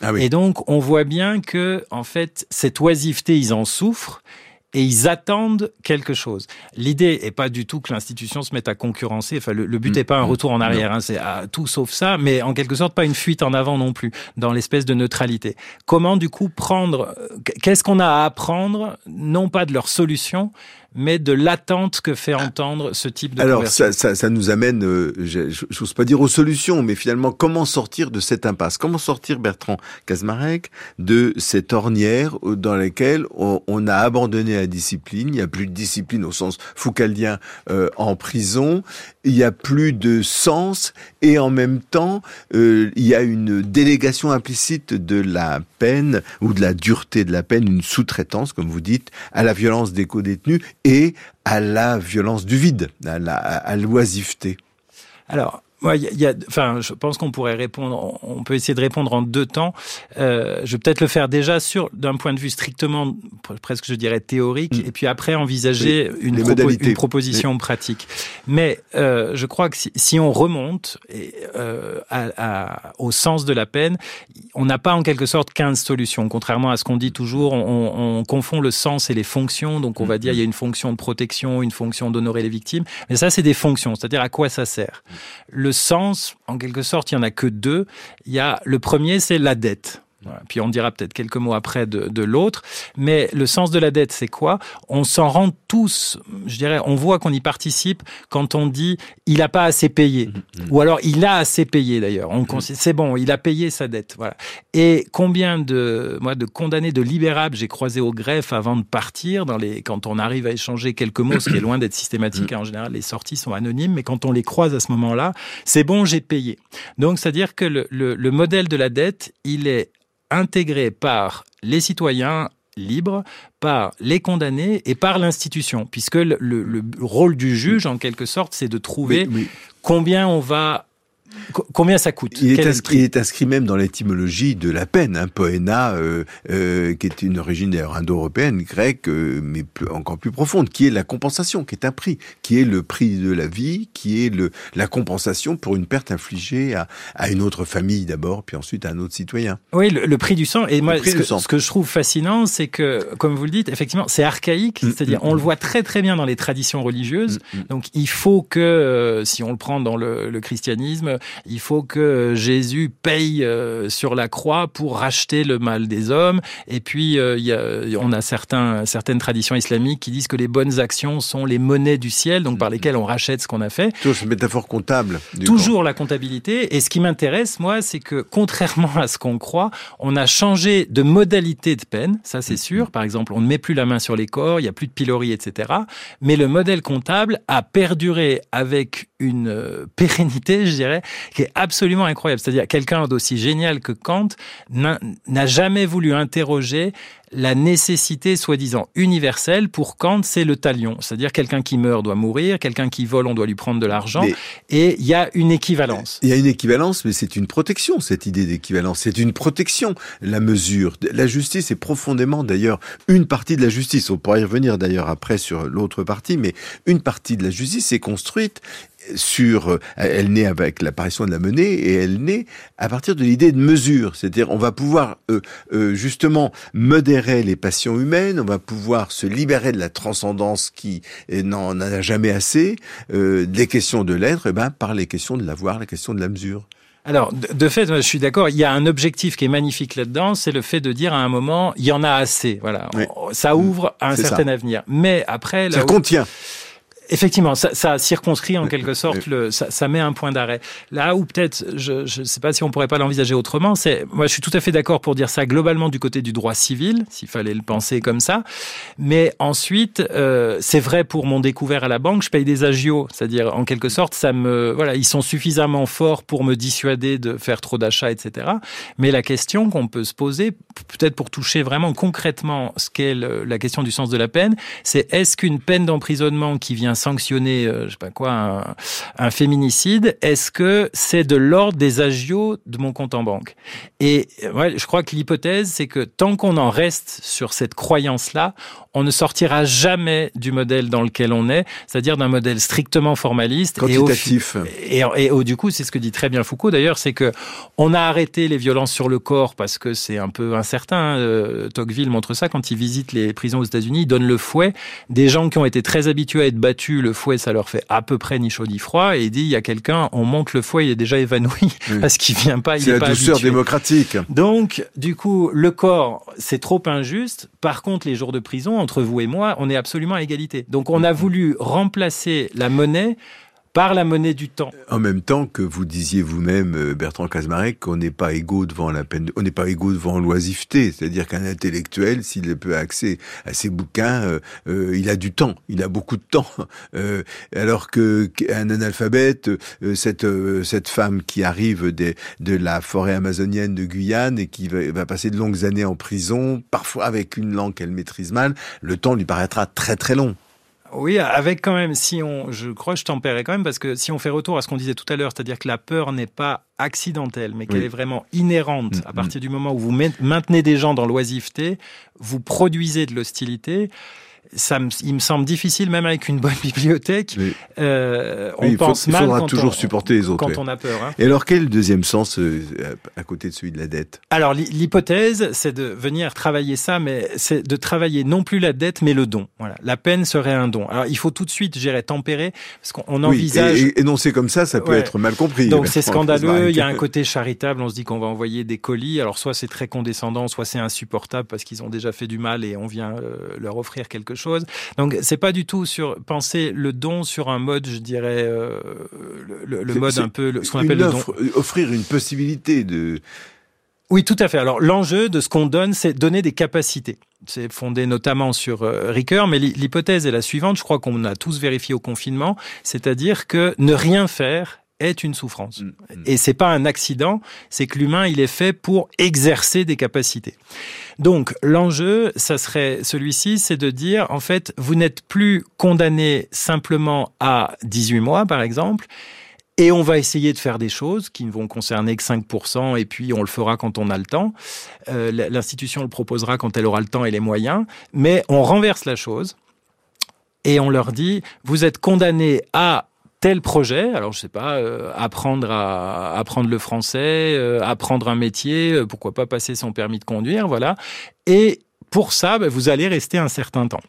Ah oui. Et donc, on voit bien que, en fait, cette oisiveté, ils en souffrent et ils attendent quelque chose. L'idée est pas du tout que l'institution se mette à concurrencer. Enfin, le, but n'est mm. pas un retour en arrière, hein, c'est tout sauf ça, mais en quelque sorte pas une fuite en avant non plus dans l'espèce de neutralité. Comment du coup prendre Qu'est-ce qu'on a à apprendre, non pas de leur solution, mais de l'attente que fait entendre ce type de Alors ça, ça, ça, nous amène, euh, j'ose pas dire aux solutions, mais finalement comment sortir de cette impasse? Comment sortir, Bertrand Kazmarek, de cette ornière dans laquelle on, on, a abandonné la discipline, il n'y a plus de discipline au sens foucaldien euh, en prison, il n'y a plus de sens. Et en même temps euh, il y a une délégation implicite de la peine ou de la dureté de la peine, une sous-traitance, comme vous dites, à la violence des co-détenus et à la violence du vide, à l'oisiveté. Ouais, y y a, enfin, je pense qu'on pourrait répondre. On peut essayer de répondre en deux temps. Euh, je vais peut-être le faire déjà sur d'un point de vue strictement, presque je dirais théorique, mm. et puis après envisager une, une, proposition pratique. Mais euh, je crois que si, si on remonte et, euh, à, à, au sens de la peine, on n'a pas en quelque sorte 15 solutions. Contrairement à ce qu'on dit toujours, on, on, confond le sens et les fonctions. Donc on va dire il y a une fonction de protection, une fonction d'honorer les victimes. Mais ça, c'est des fonctions, c'est-à-dire à quoi ça sert. Le sens, en quelque sorte, il y en a que deux. Le premier, c'est la dette. Puis on dira peut-être quelques mots après de, de l'autre. Mais le sens de la dette, c'est quoi? On s'en rend tous, je dirais, on voit qu'on y participe quand on dit il n'a pas assez payé. Mmh, mmh. Ou alors il a assez payé d'ailleurs. On mmh. C'est bon, il a payé sa dette. Voilà. Et combien de, moi, de condamnés de libérables j'ai croisé au greffe avant de partir, dans les, quand on arrive à échanger quelques mots, ce qui est loin d'être systématique. Hein, en général, les sorties sont anonymes, mais quand on les croise à ce moment-là, c'est bon, j'ai payé. Donc, c'est-à-dire que le, le, le modèle de la dette, il est intégré par les citoyens libres, par les condamnés et par l'institution, puisque le, rôle du juge, en quelque sorte, c'est de trouver combien on va combien ça coûte? Il est, inscrit, il est, inscrit, même dans l'étymologie de la peine, hein, poena, euh, euh, qui est une origine d'ailleurs indo-européenne, grecque, euh, mais plus, encore plus profonde, qui est la compensation, qui est un prix, qui est le prix de la vie, qui est le, la compensation pour une perte infligée à, à une autre famille d'abord, puis ensuite à un autre citoyen. Oui, le, le prix du sang. Et moi, ce que, ce que, je trouve fascinant, c'est que, comme vous le dites, effectivement, c'est archaïque, mm, c'est-à-dire mm, on le mm. voit très très bien dans les traditions religieuses. Donc il faut que, si on le prend dans le, le christianisme, il faut que Jésus paye euh, sur la croix pour racheter le mal des hommes. Et puis, euh, il y a, on a certains, certaines traditions islamiques qui disent que les bonnes actions sont les monnaies du ciel, donc par lesquelles on rachète ce qu'on a fait. Toujours cette métaphore comptable. Toujours la comptabilité. Et ce qui m'intéresse, moi, c'est que contrairement à ce qu'on croit, on a changé de modalité de peine, ça c'est sûr. Par exemple, on ne met plus la main sur les corps, il n'y a plus de pilori, etc. Mais le modèle comptable a perduré avec une euh, pérennité, je dirais, qui est absolument incroyable. C'est-à-dire quelqu'un d'aussi génial que Kant n'a jamais voulu interroger la nécessité soi-disant universelle pour Kant, c'est le talion. C'est-à-dire quelqu'un qui meurt doit mourir, quelqu'un qui vole, on doit lui prendre de l'argent. Et il y a une équivalence. Il y a une équivalence, mais c'est une protection, cette idée d'équivalence. C'est une protection, la mesure. La justice est profondément, d'ailleurs, une partie de la justice. On pourrait y revenir d'ailleurs après sur l'autre partie, mais une partie de la justice est construite sur, euh, elle naît avec l'apparition de la monnaie et elle naît à partir de l'idée de mesure. C'est-à-dire, on va pouvoir euh, euh, justement modérer les passions humaines, on va pouvoir se libérer de la transcendance qui n'en a jamais assez, des questions de l'être, et eh ben par les questions de l'avoir, la question de la mesure. Alors, de fait, je suis d'accord. Il y a un objectif qui est magnifique là-dedans, c'est le fait de dire à un moment, il y en a assez. Voilà, ça ouvre à un certain avenir. Mais après, ça contient. Effectivement, ça, ça, circonscrit en quelque sorte, le, ça, ça met un point d'arrêt. Là où peut-être, je ne sais pas si on pourrait pas l'envisager autrement, c'est, moi je suis tout à fait d'accord pour dire ça globalement du côté du droit civil, s'il fallait le penser comme ça. Mais ensuite, euh, c'est vrai pour mon découvert à la banque, je paye des agios, c'est-à-dire en quelque sorte, ça me, voilà, ils sont suffisamment forts pour me dissuader de faire trop d'achats, etc. Mais la question qu'on peut se poser, peut-être pour toucher vraiment concrètement ce qu'est la question du sens de la peine, c'est est-ce qu'une peine d'emprisonnement qui vient sanctionner, euh, je sais pas quoi, un, féminicide, est-ce que c'est de l'ordre des agios de mon compte en banque? Et ouais, je crois que l'hypothèse, c'est que tant qu'on en reste sur cette croyance-là, on ne sortira jamais du modèle dans lequel on est, c'est-à-dire d'un modèle strictement formaliste quantitatif. Et, au, et, et du coup, c'est ce que dit très bien Foucault d'ailleurs, c'est que on a arrêté les violences sur le corps parce que c'est un peu incertain. Euh, Tocqueville montre ça quand il visite les prisons aux États-Unis, il donne le fouet. Des gens qui ont été très habitués à être battus le fouet, ça leur fait à peu près ni chaud ni froid. Et il dit, il y a quelqu'un, on monte le fouet, il est déjà évanoui (laughs) parce qu'il vient pas, il est, est la douceur démocratique. Donc, du coup, le corps, c'est trop injuste. Par contre, les jours de prison, entre vous et moi, on est absolument à égalité. Donc, on a voulu remplacer la monnaie par la monnaie du temps. En même temps que vous disiez vous-même, euh, Bertrand Casmarek, qu'on n'est pas égaux devant la peine, on n'est pas égaux devant l'oisiveté. C'est-à-dire qu'un intellectuel, s'il peut accès à ses bouquins, euh, euh, il a du temps, il a beaucoup de temps. (laughs) alors que un analphabète, cette femme qui arrive de la forêt amazonienne de Guyane et qui va, va passer de longues années en prison, parfois avec une langue qu'elle maîtrise mal, le temps lui paraîtra très très long. Oui, avec quand même, si on, je crois que je tempérais quand même, parce que si on fait retour à ce qu'on disait tout à l'heure, c'est-à-dire que la peur n'est pas accidentelle, mais qu'elle est vraiment inhérente. Mm, à partir mm. du moment où vous maintenez des gens dans l'oisiveté, vous produisez de l'hostilité ça me, il me semble difficile, même avec une bonne (laughs) bibliothèque. Euh, on pense mal. Il faudra quand toujours on, supporter les autres. Quand on a peur. Hein. Et alors, quel est le deuxième sens euh, à côté de celui de la dette? Alors, l'hypothèse, c'est de venir travailler ça, mais c'est de travailler non plus la dette, mais le don. Voilà. La peine serait un don. Alors, il faut tout de suite, gérer tempérer, parce qu'on envisage. Et, énoncer comme ça, ça peut ouais. être mal compris. Donc, c'est scandaleux. Il y a un côté charitable. On se dit qu'on va envoyer des colis. Alors, soit c'est très condescendant, soit c'est insupportable parce qu'ils ont déjà fait du mal et on vient euh, leur offrir quelque chose. Donc, c'est pas du tout sur penser le don sur un mode, je dirais, euh, le, le mode un peu, ce qu'on appelle offre, le don. Offrir une possibilité de. Oui, tout à fait. Alors, l'enjeu de ce qu'on donne, c'est donner des capacités. C'est fondé notamment sur euh, Ricoeur, mais l'hypothèse est la suivante, je crois qu'on a tous vérifié au confinement, c'est-à-dire que ne rien faire est une souffrance. Mmh. Et c'est pas un accident, c'est que l'humain, il est fait pour exercer des capacités. Donc, l'enjeu, ça serait celui-ci, c'est de dire, en fait, vous n'êtes plus condamné simplement à 18 mois, par exemple, et on va essayer de faire des choses qui ne vont concerner que 5%, et puis on le fera quand on a le temps. Euh, L'institution le proposera quand elle aura le temps et les moyens, mais on renverse la chose et on leur dit, vous êtes condamnés à tel projet, alors je sais pas, euh, apprendre à apprendre le français, euh, apprendre un métier, euh, pourquoi pas passer son permis de conduire, voilà. Et pour ça, ben, vous allez rester un certain temps.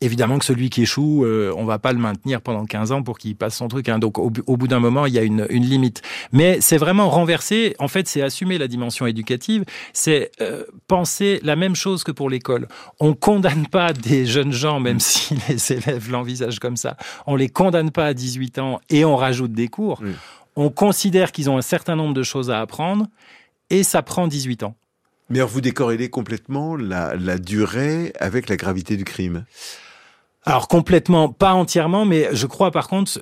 Évidemment que celui qui échoue, euh, on va pas le maintenir pendant 15 ans pour qu'il passe son truc. Hein. Donc au, bout d'un moment, il y a une, une limite. Mais c'est vraiment renverser. En fait, c'est assumer la dimension éducative. C'est euh, penser la même chose que pour l'école. On condamne pas des jeunes gens, même si (laughs) les élèves l'envisagent comme ça. On les condamne pas à 18 ans et on rajoute des cours. On considère qu'ils ont un certain nombre de choses à apprendre et ça prend 18 ans. Mais alors vous décorrélez complètement la, la durée avec la gravité du crime alors complètement, pas entièrement, mais je crois par contre,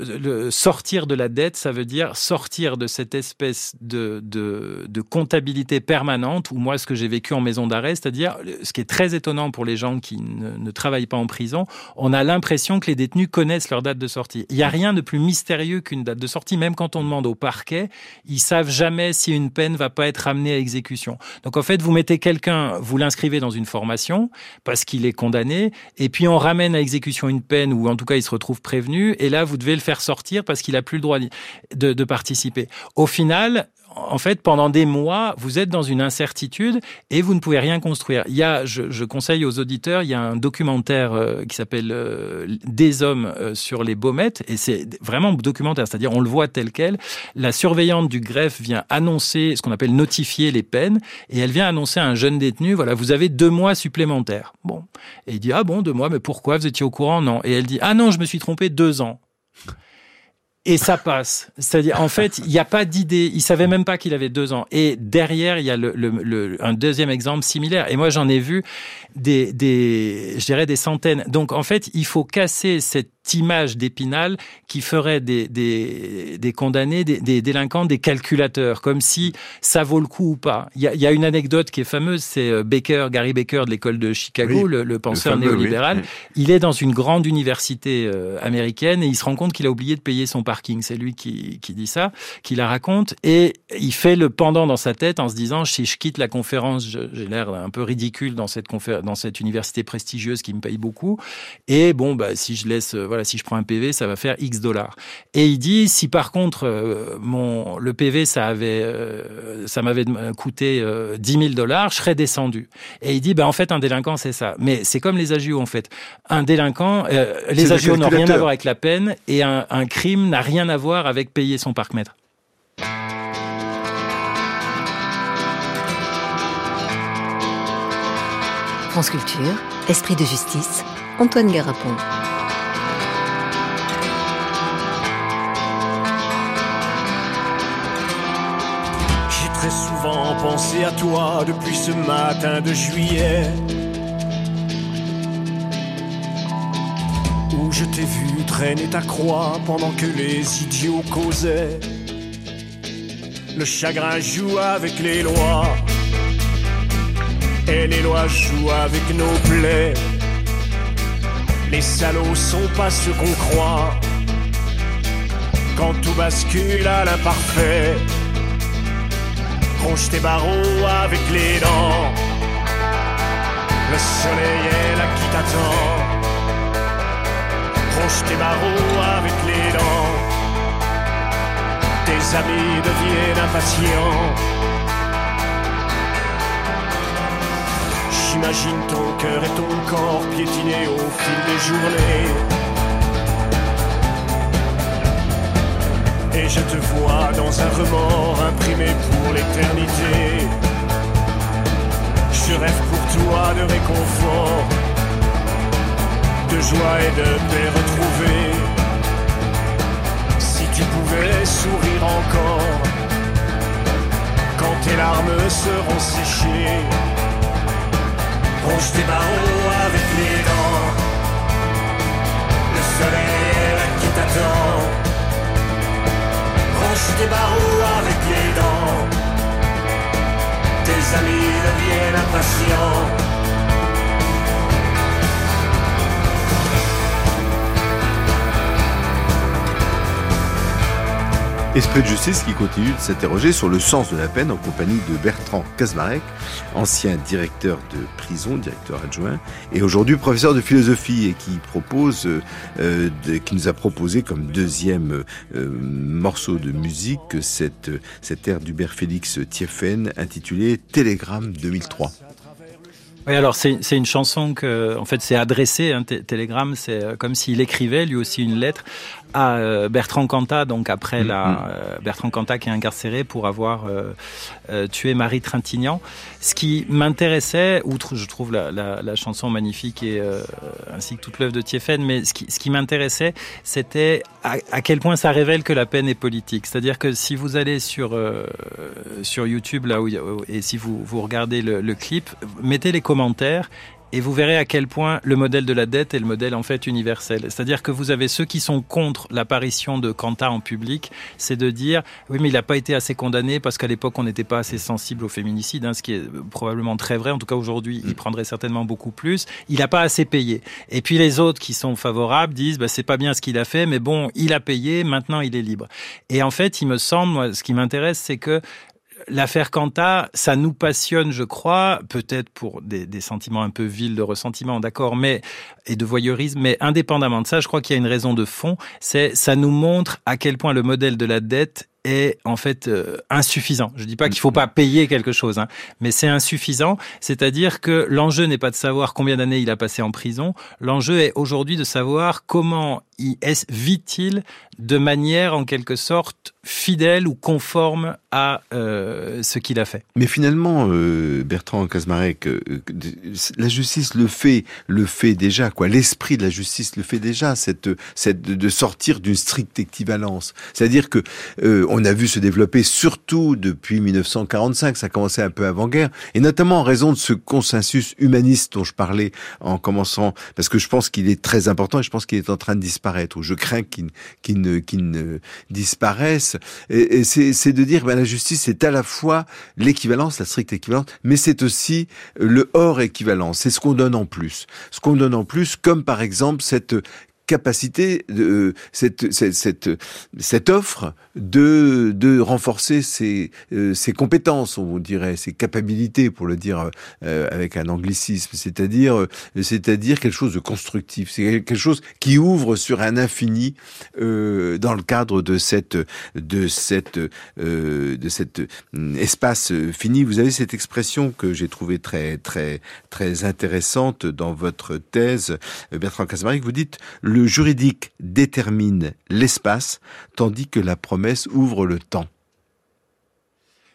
sortir de la dette, ça veut dire sortir de cette espèce de, de, comptabilité permanente, ou moi ce que j'ai vécu en maison d'arrêt, c'est-à-dire ce qui est très étonnant pour les gens qui ne, ne travaillent pas en prison, on a l'impression que les détenus connaissent leur date de sortie. Il n'y a rien de plus mystérieux qu'une date de sortie, même quand on demande au parquet, ils savent jamais si une peine va pas être amenée à exécution. Donc en fait, vous mettez quelqu'un, vous l'inscrivez dans une formation parce qu'il est condamné, et puis on ramène à exécution une peine ou en tout cas il se retrouve prévenu et là vous devez le faire sortir parce qu'il a plus le droit de, de participer. Au final, en fait, pendant des mois, vous êtes dans une incertitude et vous ne pouvez rien construire. Il y a, je, je conseille aux auditeurs, il y a un documentaire euh, qui s'appelle euh, Des hommes euh, sur les baumettes et c'est vraiment documentaire, c'est-à-dire on le voit tel quel. La surveillante du greffe vient annoncer ce qu'on appelle notifier les peines et elle vient annoncer à un jeune détenu, voilà, vous avez deux mois supplémentaires. Bon, et il dit ah bon deux mois, mais pourquoi? Vous étiez au courant? Non. Et elle dit ah non, je me suis trompé deux ans et ça passe. C'est-à-dire, en fait, il n'y a pas d'idée. Il savait même pas qu'il avait deux ans. Et derrière, il y a le, le, un deuxième exemple similaire. Et moi, j'en ai vu des, des, je dirais des centaines. Donc, en fait, il faut casser cette image d'Épinal qui ferait des, des, des condamnés, des, des, délinquants, des calculateurs, comme si ça vaut le coup ou pas. Il y a, il y a une anecdote qui est fameuse, c'est euh, Baker, Gary Baker de l'école de Chicago, le, penseur néolibéral. Il est dans une grande université euh, américaine et il se rend compte qu'il a oublié de payer son parking. C'est lui qui, qui dit ça, qui la raconte et il fait le pendant dans sa tête en se disant si je quitte la conférence, j'ai l'air un peu ridicule dans cette dans cette université prestigieuse qui me paye beaucoup et bon bah si je laisse euh, voilà si je prends un PV, ça va faire X dollars. Et il dit, si par contre, euh, mon, le PV, ça avait, euh, ça m'avait coûté 10 000 dollars, je serais descendu. Et il dit, bah, en fait, un délinquant, c'est ça. Mais c'est comme les agios, en fait. Un délinquant, euh, les agios n'ont rien à voir avec la peine et un, un crime n'a rien à voir avec payer son parc-mètre. France Culture, Esprit de justice, Antoine Garapon. très souvent pensé à toi depuis ce matin de juillet. Je t'ai vu traîner ta croix pendant que les idiots causaient. Le chagrin joue avec les lois. Et les lois jouent avec nos plaies. Les salauds sont pas ce qu'on croit. Quand tout bascule à l'imparfait. Ronge tes barreaux avec les dents. Le soleil est là qui t'attend. Tes barreaux avec les dents. Tes amis deviennent impatients. J'imagine ton cœur et ton corps piétinés au fil des journées. Et je te vois dans un remords imprimé pour l'éternité. Je rêve pour toi de réconfort, de joie et de paix retrouvée. Si tu pouvais sourire encore, quand tes larmes seront séchées, ronge tes barreaux avec les dents. Le soleil qui t'attend tes barreaux avec les dents. Tes amis deviennent impatients. Esprit de justice qui continue de s'interroger sur le sens de la peine en compagnie de Bertrand Kazmarek, ancien directeur de prison, directeur adjoint, et aujourd'hui professeur de philosophie et qui propose, euh, de, qui nous a proposé comme deuxième euh, morceau de musique cette, cette ère d'Hubert Félix Thieffen intitulée Télégramme 2003. Oui, alors c'est une chanson que, en fait, c'est adressé. Hein, télégramme, c'est euh, comme s'il écrivait lui aussi une lettre à euh, Bertrand Cantat, donc après la mm-hmm. euh, Bertrand Cantat qui est incarcéré pour avoir tué Marie Trintignant. Ce qui m'intéressait, outre je trouve la, la, la chanson magnifique et ainsi que toute l'œuvre de Thieffen, mais ce qui, ce qui m'intéressait, c'était à, à, quel point ça révèle que la peine est politique. C'est-à-dire que si vous allez sur sur YouTube là où et si vous vous regardez le, le clip, mettez les commentaires et vous verrez à quel point le modèle de la dette est le modèle en fait universel. C'est-à-dire que vous avez ceux qui sont contre l'apparition de Quentin en public, c'est de dire oui mais il n'a pas été assez condamné parce qu'à l'époque on n'était pas assez sensible au féminicide, hein, ce qui est probablement très vrai. En tout cas aujourd'hui il prendrait certainement beaucoup plus. Il n'a pas assez payé. Et puis les autres qui sont favorables disent bah, c'est pas bien ce qu'il a fait, mais bon il a payé, maintenant il est libre. Et en fait il me semble, moi, ce qui m'intéresse c'est que l'affaire Quanta, ça nous passionne, je crois, peut-être pour des, des, sentiments un peu vils de ressentiment, d'accord, mais et de voyeurisme, mais indépendamment de ça, je crois qu'il y a une raison de fond, c'est ça nous montre à quel point le modèle de la dette est en fait euh, insuffisant. Je dis pas qu'il faut pas payer quelque chose, hein, mais c'est insuffisant. C'est-à-dire que l'enjeu n'est pas de savoir combien d'années il a passé en prison. L'enjeu est aujourd'hui de savoir comment vit-il de manière en quelque sorte fidèle ou conforme à euh, ce qu'il a fait. Mais finalement, euh, Bertrand Kazmarek, euh, la justice le fait, le fait déjà quoi. L'esprit de la justice le fait déjà, cette, cette de sortir d'une stricte équivalence. C'est-à-dire que on a vu se développer surtout depuis 1945, ça a commencé un peu avant-guerre, et notamment en raison de ce consensus humaniste dont je parlais en commençant, parce que je pense qu'il est très important et je pense qu'il est en train de disparaître, ou je crains qu'il qu'il ne, qu'il ne disparaisse. Et, et c'est de dire, ben, la justice c'est à la fois l'équivalence, la stricte équivalence, mais c'est aussi le hors équivalence. C'est ce qu'on donne en plus. Ce qu'on donne en plus, comme par exemple cette capacité, de, cette, cette, cette, cette offre de, renforcer ses, euh, ses compétences, on dirait, ses capacités, pour le dire euh, avec un anglicisme, c'est-à-dire, euh, quelque chose de constructif, c'est quelque chose qui ouvre sur un infini euh, dans le cadre de cette, de cette, de cet espace fini. Vous avez cette expression que j'ai trouvée très, très, très intéressante dans votre thèse, Bertrand Casamaric. Vous dites le juridique détermine l'espace, tandis que la promesse ouvre le temps.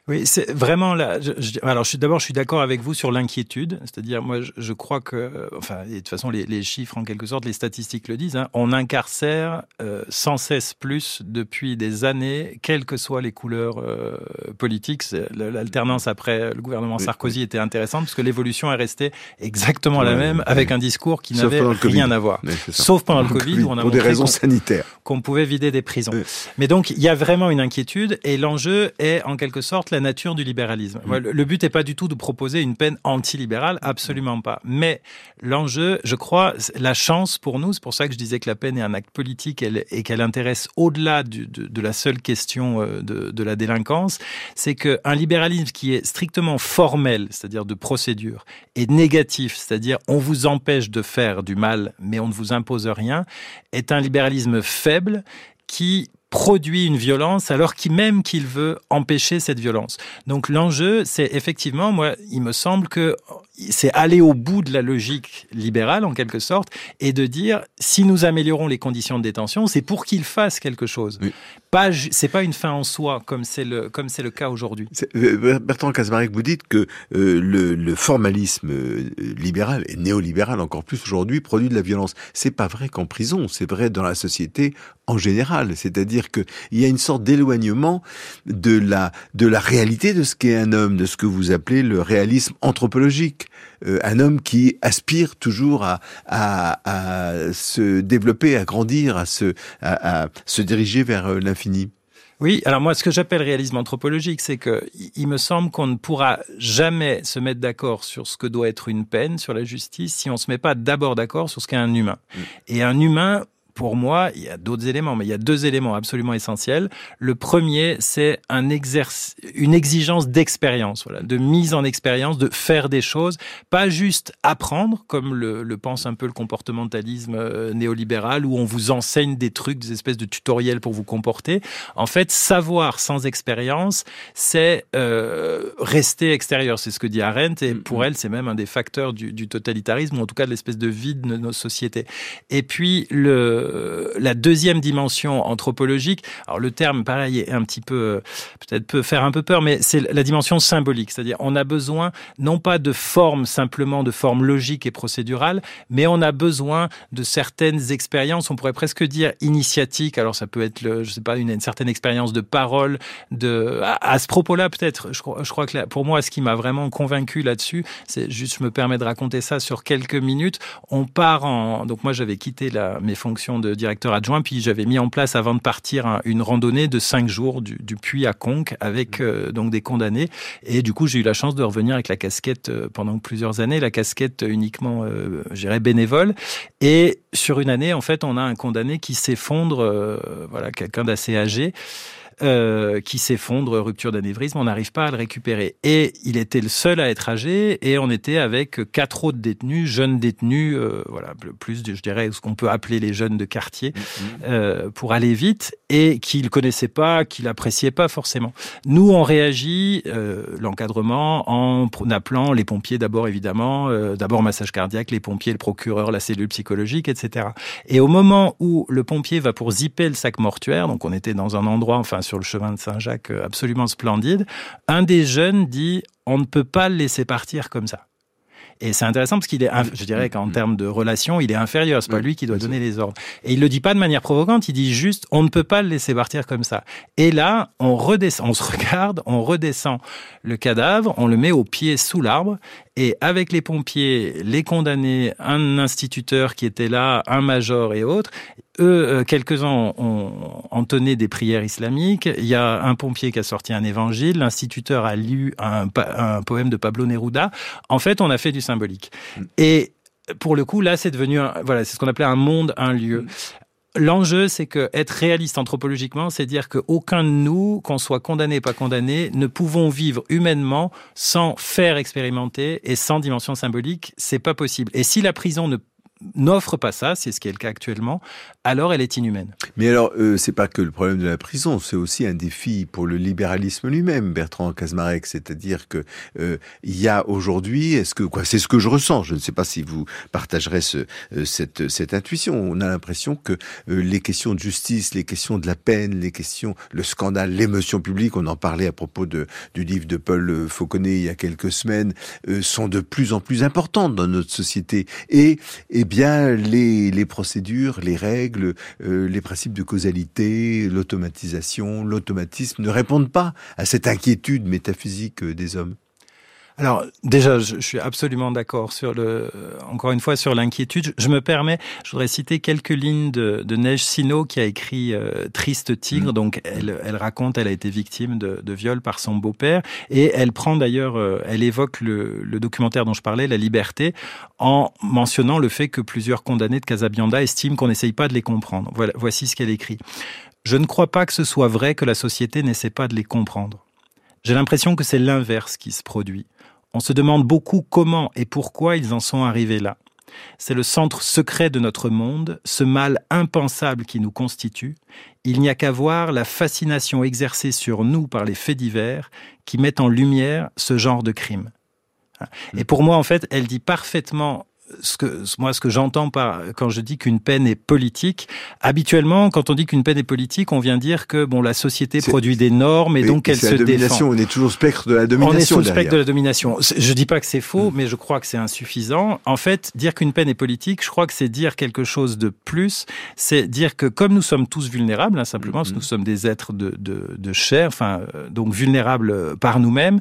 Oui, c'est vraiment là. Je, je, alors, je d'abord, je suis d'accord avec vous sur l'inquiétude, c'est-à-dire moi, je, je, crois que, enfin, de toute façon, les, les, chiffres en quelque sorte, les statistiques le disent. Hein, on incarcère euh, sans cesse plus depuis des années, quelles que soient les couleurs euh, politiques. L'alternance après le gouvernement oui, Sarkozy oui. était intéressante parce que l'évolution est restée exactement la même, avec un discours qui n'avait rien à voir, sauf pendant le Covid, où on a pour des raisons sanitaires qu'on pouvait vider des prisons. Mais donc, il y a vraiment une inquiétude, et l'enjeu est en quelque sorte la nature du libéralisme. Mmh. Le but n'est pas du tout de proposer une peine antilibérale, absolument pas. Mais l'enjeu, je crois, la chance pour nous, c'est pour ça que je disais que la peine est un acte politique et qu'elle intéresse au-delà de, de, la seule question euh, de, de la délinquance, c'est qu'un libéralisme qui est strictement formel, c'est-à-dire de procédure, et négatif, c'est-à-dire on vous empêche de faire du mal, mais on ne vous impose rien, est un libéralisme faible qui produit une violence alors qu'il même qu'il veut empêcher cette violence. Donc l'enjeu, c'est effectivement, moi, il me semble que c'est aller au bout de la logique libérale en quelque sorte et de dire si nous améliorons les conditions de détention, c'est pour qu'il fasse quelque chose. Pas, c'est pas une fin en soi comme c'est le comme c'est le cas aujourd'hui. Euh, Bertrand Casamarek, vous dites que euh, le, formalisme euh, libéral et néolibéral encore plus aujourd'hui produit de la violence. C'est pas vrai qu'en prison, c'est vrai dans la société en général. C'est-à-dire que il y a une sorte d'éloignement de la de la réalité de ce qu'est un homme, de ce que vous appelez le réalisme anthropologique un homme qui aspire toujours à, à, à, se développer, à grandir, à se, à, à se diriger vers euh, l'infini. Oui, alors moi, ce que j'appelle réalisme anthropologique, c'est que il me semble qu'on ne pourra jamais se mettre d'accord sur ce que doit être une peine, sur la justice, si on se met pas d'abord d'accord sur ce qu'est un humain. Mm. Et un humain pour moi, il y a d'autres éléments, mais il y a deux éléments absolument essentiels. Le premier, c'est un exercice, une exigence d'expérience, voilà, de mise en expérience, de faire des choses, pas juste apprendre, comme le, le pense un peu le comportementalisme euh, néolibéral, où on vous enseigne des trucs, des espèces de tutoriels pour vous comporter. En fait, savoir sans expérience, c'est euh, rester extérieur. C'est ce que dit Arendt, et pour elle, c'est même un des facteurs du, du totalitarisme, ou en tout cas de l'espèce de vide de nos sociétés. Et puis, le euh, la deuxième dimension anthropologique. Alors le terme, pareil, est un petit peu, peut-être peut faire un peu peur, mais c'est la dimension symbolique. C'est-à-dire, on a besoin non pas de formes simplement de formes logiques et procédurales, mais on a besoin de certaines expériences. On pourrait presque dire initiatiques. Alors ça peut être, le, je sais pas, une, certaine expérience de parole. De à, ce propos-là, peut-être, je crois, que pour moi, ce qui m'a vraiment convaincu là-dessus, c'est juste, je me permets de raconter ça sur quelques minutes. On part en, donc moi j'avais quitté mes fonctions de directeur adjoint, puis j'avais mis en place avant de partir une randonnée de cinq jours du, du Puy à Conques avec mmh. euh, donc des condamnés. Et du coup, j'ai eu la chance de revenir avec la casquette euh, pendant plusieurs années, la casquette uniquement, euh, j'irais bénévole. Et sur une année, en fait, on a un condamné qui s'effondre, euh, voilà, quelqu'un d'assez âgé. Euh, qui s'effondre, rupture d'anévrisme, on n'arrive pas à le récupérer. Et il était le seul à être âgé, et on était avec quatre autres détenus, jeunes détenus, euh, voilà, plus, je dirais, ce qu'on peut appeler les jeunes de quartier, mm-hmm. euh, pour aller vite, et qu'il connaissait pas, qu'il appréciait pas forcément. Nous, on réagit, euh, l'encadrement, en appelant les pompiers d'abord, évidemment, euh, d'abord massage cardiaque, les pompiers, le procureur, la cellule psychologique, etc. Et au moment où le pompier va pour zipper le sac mortuaire, donc on était dans un endroit, enfin sur le chemin de Saint-Jacques euh, absolument splendide, un des jeunes dit on ne peut pas le laisser partir comme ça. Et c'est intéressant parce qu'il est, je dirais qu'en termes de relation, il est inférieur. C'est pas lui qui doit donner les ordres. Et il le dit pas de manière provocante. Il dit juste, on ne peut pas le laisser partir comme ça. Et là, on redescend, on se regarde, on redescend le cadavre, on le met au pied sous l'arbre. Et avec les pompiers, les condamnés, un instituteur qui était là, un major et autres, eux, euh, quelques-uns ont entonné des prières islamiques. Il y a un pompier qui a sorti un évangile. L'instituteur a lu un, un, poème de Pablo Neruda. En fait, on a fait du symbolique. Mm. Et pour le coup, là, c'est devenu, un, voilà, c'est ce qu'on appelait un monde, un lieu. L'enjeu, c'est que être réaliste anthropologiquement, c'est dire qu'aucun de nous, qu'on soit condamné ou pas condamné, ne pouvons vivre humainement sans faire expérimenter et sans dimension symbolique. C'est pas possible. Et si la prison ne n'offre pas ça, c'est ce qui est le cas actuellement, alors elle est inhumaine. Mais alors, euh, c'est pas que le problème de la prison, c'est aussi un défi pour le libéralisme lui-même, Bertrand Kazmarek, c'est-à-dire que euh, il y a aujourd'hui, est-ce que quoi, c'est ce que je ressens. Je ne sais pas si vous partagerez ce, euh, cette, cette intuition. On a l'impression que euh, les questions de justice, les questions de la peine, les questions, le scandale, l'émotion publique, on en parlait à propos de, du livre de Paul Fauconnet il y a quelques semaines, sont de plus en plus importantes dans notre société. Et, et bien les, les procédures, les règles, euh, les principes de causalité, l'automatisation, l'automatisme ne répondent pas à cette inquiétude métaphysique euh, des hommes. Alors déjà, je, suis absolument d'accord sur le, encore une fois sur l'inquiétude. Je me permets, je voudrais citer quelques lignes de, de Neige Sino qui a écrit euh, Triste tigre. Mm. Donc elle, elle raconte, elle a été victime de, de viol par son beau-père et elle prend d'ailleurs, euh, elle évoque le, le, documentaire dont je parlais, La Liberté, en mentionnant le fait que plusieurs condamnés de Casabianda estiment qu'on n'essaye pas de les comprendre. Voilà, voici ce qu'elle écrit. Je ne crois pas que ce soit vrai que la société n'essaie pas de les comprendre. J'ai l'impression que c'est l'inverse qui se produit. On se demande beaucoup comment et pourquoi ils en sont arrivés là. C'est le centre secret de notre monde, ce mal impensable qui nous constitue. Il n'y a qu'à voir la fascination exercée sur nous par les faits divers qui mettent en lumière ce genre de crime. Et pour moi, en fait, elle dit parfaitement ce que moi ce que j'entends par quand je dis qu'une peine est politique, habituellement quand on dit qu'une peine est politique, on vient dire que bon la société produit des normes et donc elle se défend. On est toujours au spectre de la domination. On est sous le spectre de la domination. Je dis pas que c'est faux, mm. mais je crois que c'est insuffisant. En fait, dire qu'une peine est politique, je crois que c'est dire quelque chose de plus. C'est dire que comme nous sommes tous vulnérables, hein, simplement, parce que mm-hmm. nous sommes des êtres de, de, de chair, enfin euh, donc vulnérables par nous-mêmes,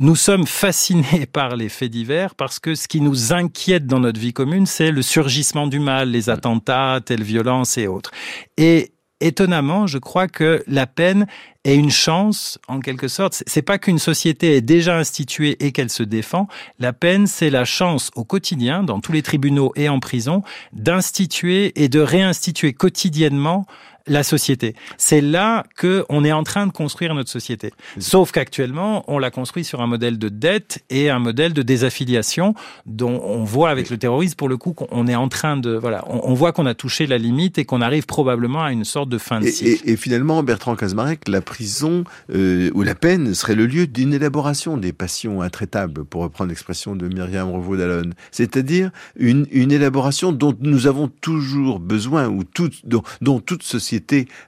nous sommes fascinés (laughs) par les faits divers parce que ce qui nous inquiète dans notre vie commune, c'est le surgissement du mal, les attentats, telle violence et autres. Et étonnamment, je crois que la peine est une chance, en quelque sorte. C'est pas qu'une société est déjà instituée et qu'elle se défend. La peine, c'est la chance au quotidien, dans tous les tribunaux et en prison, d'instituer et de réinstituer quotidiennement la société. C'est là que on est en train de construire notre société. Sauf qu'actuellement, on la construit sur un modèle de dette et un modèle de désaffiliation dont on voit avec le terrorisme pour le coup qu'on est en train de voilà, on, voit qu'on a touché la limite et qu'on arrive probablement à une sorte de fin de cycle. Et, finalement, Bertrand Kazmarek, la prison euh, ou la peine serait le lieu d'une élaboration des passions intraitables, pour reprendre l'expression de Myriam Revaud d'Alon. C'est-à-dire une, une élaboration dont nous avons toujours besoin ou tout, dont, dont toute société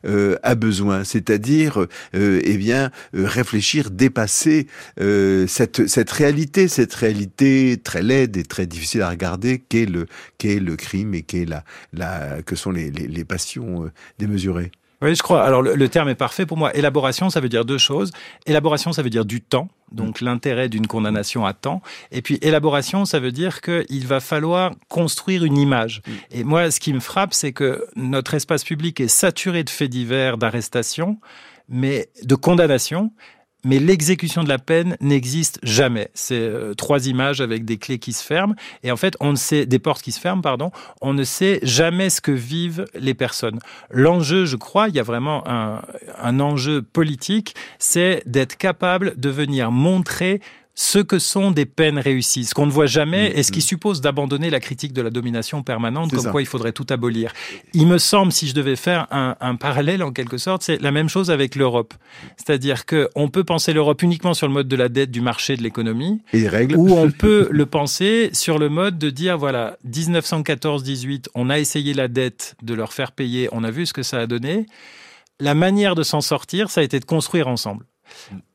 euh, a besoin, c'est-à-dire euh, eh bien euh, réfléchir, dépasser cette réalité, cette réalité très laide et très difficile à regarder qu'est le crime et qu'est que sont les passions démesurées. Oui, je crois. Alors le, terme est parfait pour moi. Élaboration, ça veut dire deux choses. Élaboration, ça veut dire du temps, donc mm. l'intérêt d'une condamnation à temps. Et puis élaboration, ça veut dire qu'il va falloir construire une image. Mm. Et moi, ce qui me frappe, c'est que notre espace public est saturé de faits divers, d'arrestations, mais de condamnations, mais l'exécution de la peine n'existe jamais. C'est euh, trois images avec des clés qui se ferment et en fait, on ne sait des portes qui se ferment, pardon. On ne sait jamais ce que vivent les personnes. L'enjeu, je crois, il y a vraiment un, un enjeu politique, c'est d'être capable de venir montrer ce que sont des peines réussies, ce qu'on ne voit jamais mm, et ce qui mm. suppose d'abandonner la critique de la domination permanente, comme quoi il faudrait tout abolir. Il me semble, si je devais faire un, un parallèle en quelque sorte, c'est la même chose avec l'Europe. C'est-à-dire qu'on peut penser l'Europe uniquement sur le mode de la dette, du marché, de l'économie, et règles. ou on peut (laughs) le penser sur le mode de dire, voilà, 1914-18, on a essayé la dette, de leur faire payer, on a vu ce que ça a donné. La manière de s'en sortir, ça a été de construire ensemble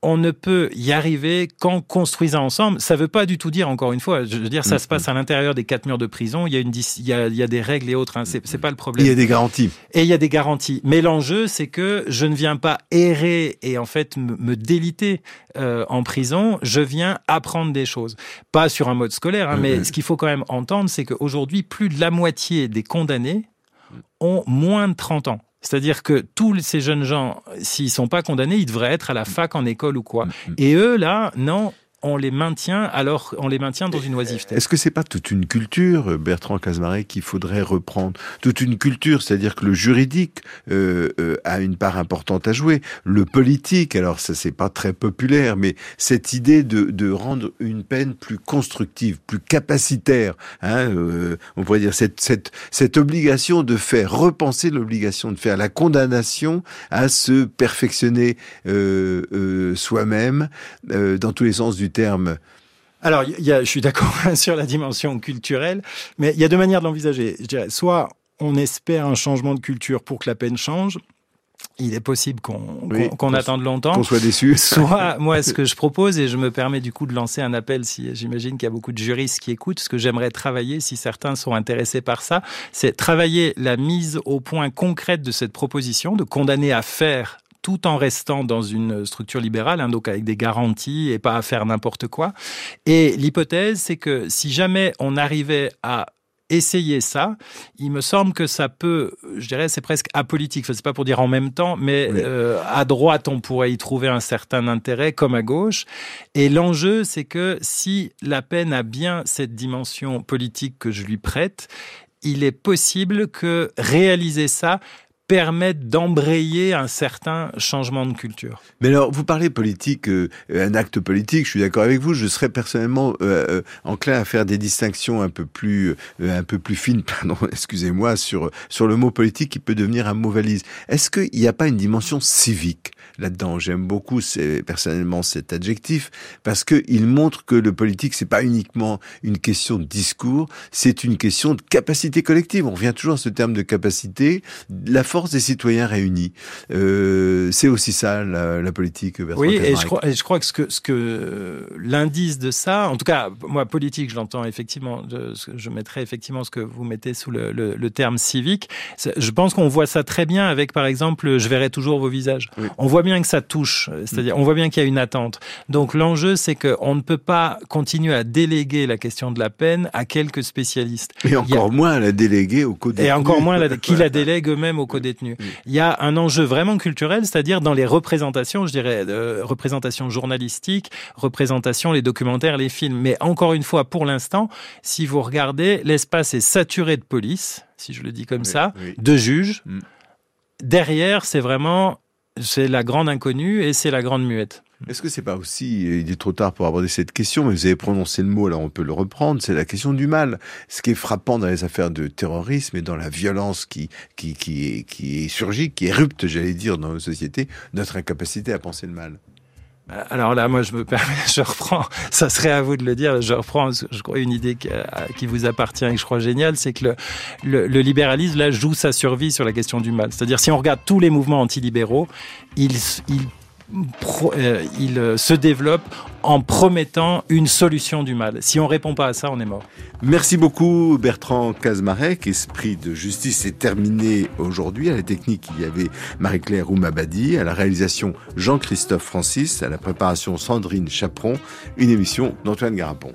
on ne peut y arriver qu'en construisant ensemble. Ça ne veut pas du tout dire, encore une fois, je veux dire, ça mm, se passe mm. à l'intérieur des quatre murs de prison. Il y a, une, il y a, des règles et autres. Hein, c'est pas le problème. Il y a des garanties. Et il y a des garanties. Mais l'enjeu, c'est que je ne viens pas errer et en fait me, déliter euh, en prison. Je viens apprendre des choses. Pas sur un mode scolaire, hein, mais ce qu'il faut quand même entendre, c'est qu'aujourd'hui, plus de la moitié des condamnés ont moins de 30 ans. C'est-à-dire que tous ces jeunes gens, s'ils sont pas condamnés, ils devraient être à la fac, en école ou quoi. Mm, mm. Et eux, là, non, on les maintient alors on les maintient dans une oisiveté. Est-ce que c'est pas toute une culture, Bertrand Casmaret, qu'il faudrait reprendre? Toute une culture, c'est-à-dire que le juridique euh, euh, a une part importante à jouer, le politique, alors ça c'est pas très populaire, mais cette idée de, de rendre une peine plus constructive, plus capacitaire, hein, euh, on pourrait dire cette, cette, cette obligation de faire repenser l'obligation de faire la condamnation à se perfectionner soi-même dans tous les sens du terme alors, y a, je suis d'accord (laughs) sur la dimension culturelle, mais il y a deux manières de l'envisager. Je dirais, soit on espère un changement de culture pour que la peine change, il est possible qu'on attende longtemps. Qu'on soit déçu. (laughs) Soit, (laughs) moi, ce que je propose, et je me permets du coup de lancer un appel, si j'imagine qu'il y a beaucoup de juristes qui écoutent, ce que j'aimerais travailler, si certains sont intéressés par ça, c'est travailler la mise au point concrète de cette proposition, de condamner à faire tout en restant dans une structure libérale, hein, donc avec des garanties et pas à faire n'importe quoi. Et l'hypothèse, c'est que si jamais on arrivait à essayer ça, il me semble que ça peut, je dirais, c'est presque apolitique. Enfin, c'est pas pour dire en même temps, mais euh, à droite, on pourrait y trouver un certain intérêt, comme à gauche. Et l'enjeu, c'est que si la peine a bien cette dimension politique que je lui prête, il est possible que réaliser ça permettent d'embrayer un certain changement de culture. Mais alors, vous parlez politique, euh, un acte politique, je suis d'accord avec vous, je serais personnellement euh, euh, enclin à faire des distinctions un peu plus, un peu plus fines, (laughs) pardon, excusez-moi, sur, sur le mot politique qui peut devenir un mot valise. Est-ce qu'il n'y a pas une dimension civique là-dedans? J'aime beaucoup personnellement cet adjectif parce qu'il montre que le politique c'est pas uniquement une question de discours, c'est une question de capacité collective. On revient toujours à ce terme de capacité, la des citoyens réunis. Euh, c'est aussi ça la, politique. oui, et je, crois, et je crois que ce que, ce que l'indice de ça, en tout cas moi politique, je l'entends effectivement, je, je mettrai effectivement ce que vous mettez sous le, le, terme civique. Je pense qu'on voit ça très bien avec par exemple, je verrai toujours vos visages. On voit bien que ça touche, c'est-à-dire on voit bien qu'il y a une attente. Donc l'enjeu, c'est qu'on ne peut pas continuer à déléguer la question de la peine à quelques spécialistes. Et encore moins à la déléguer au code Et encore moins la, qui la (laughs) délègue eux-mêmes au code détenus. Il y a un enjeu vraiment culturel, c'est-à-dire dans les représentations, je dirais, euh, représentations journalistiques, représentations, les documentaires, les films. Mais encore une fois, pour l'instant, si vous regardez, l'espace est saturé de police, si je le dis comme ça, de juges. Mm. Derrière, c'est vraiment c'est la grande inconnue et c'est la grande muette. Est-ce que c'est pas aussi, il est trop tard pour aborder cette question, mais vous avez prononcé le mot, alors on peut le reprendre, c'est la question du mal. Ce qui est frappant dans les affaires de terrorisme et dans la violence qui, qui, qui, qui surgit, qui érupte, j'allais dire, dans nos sociétés, notre incapacité à penser le mal. Alors là, moi, je me permets, (laughs) je reprends, ça serait à vous de le dire, je reprends, je crois, une idée qui, qui vous appartient et que je crois géniale, c'est que le, le, le, libéralisme, là, joue sa survie sur la question du mal. C'est-à-dire, si on regarde tous les mouvements antilibéraux, ils, ils Euh, il euh, se développe en promettant une solution du mal. Si on répond pas à ça, on est mort. Merci beaucoup Bertrand Kazmarek. Esprit de justice est terminé aujourd'hui. À la technique, il y avait Marie-Claire Oumabadi, à la réalisation Jean-Christophe Francis, à la préparation Sandrine Chaperon, une émission d'Antoine Garapon.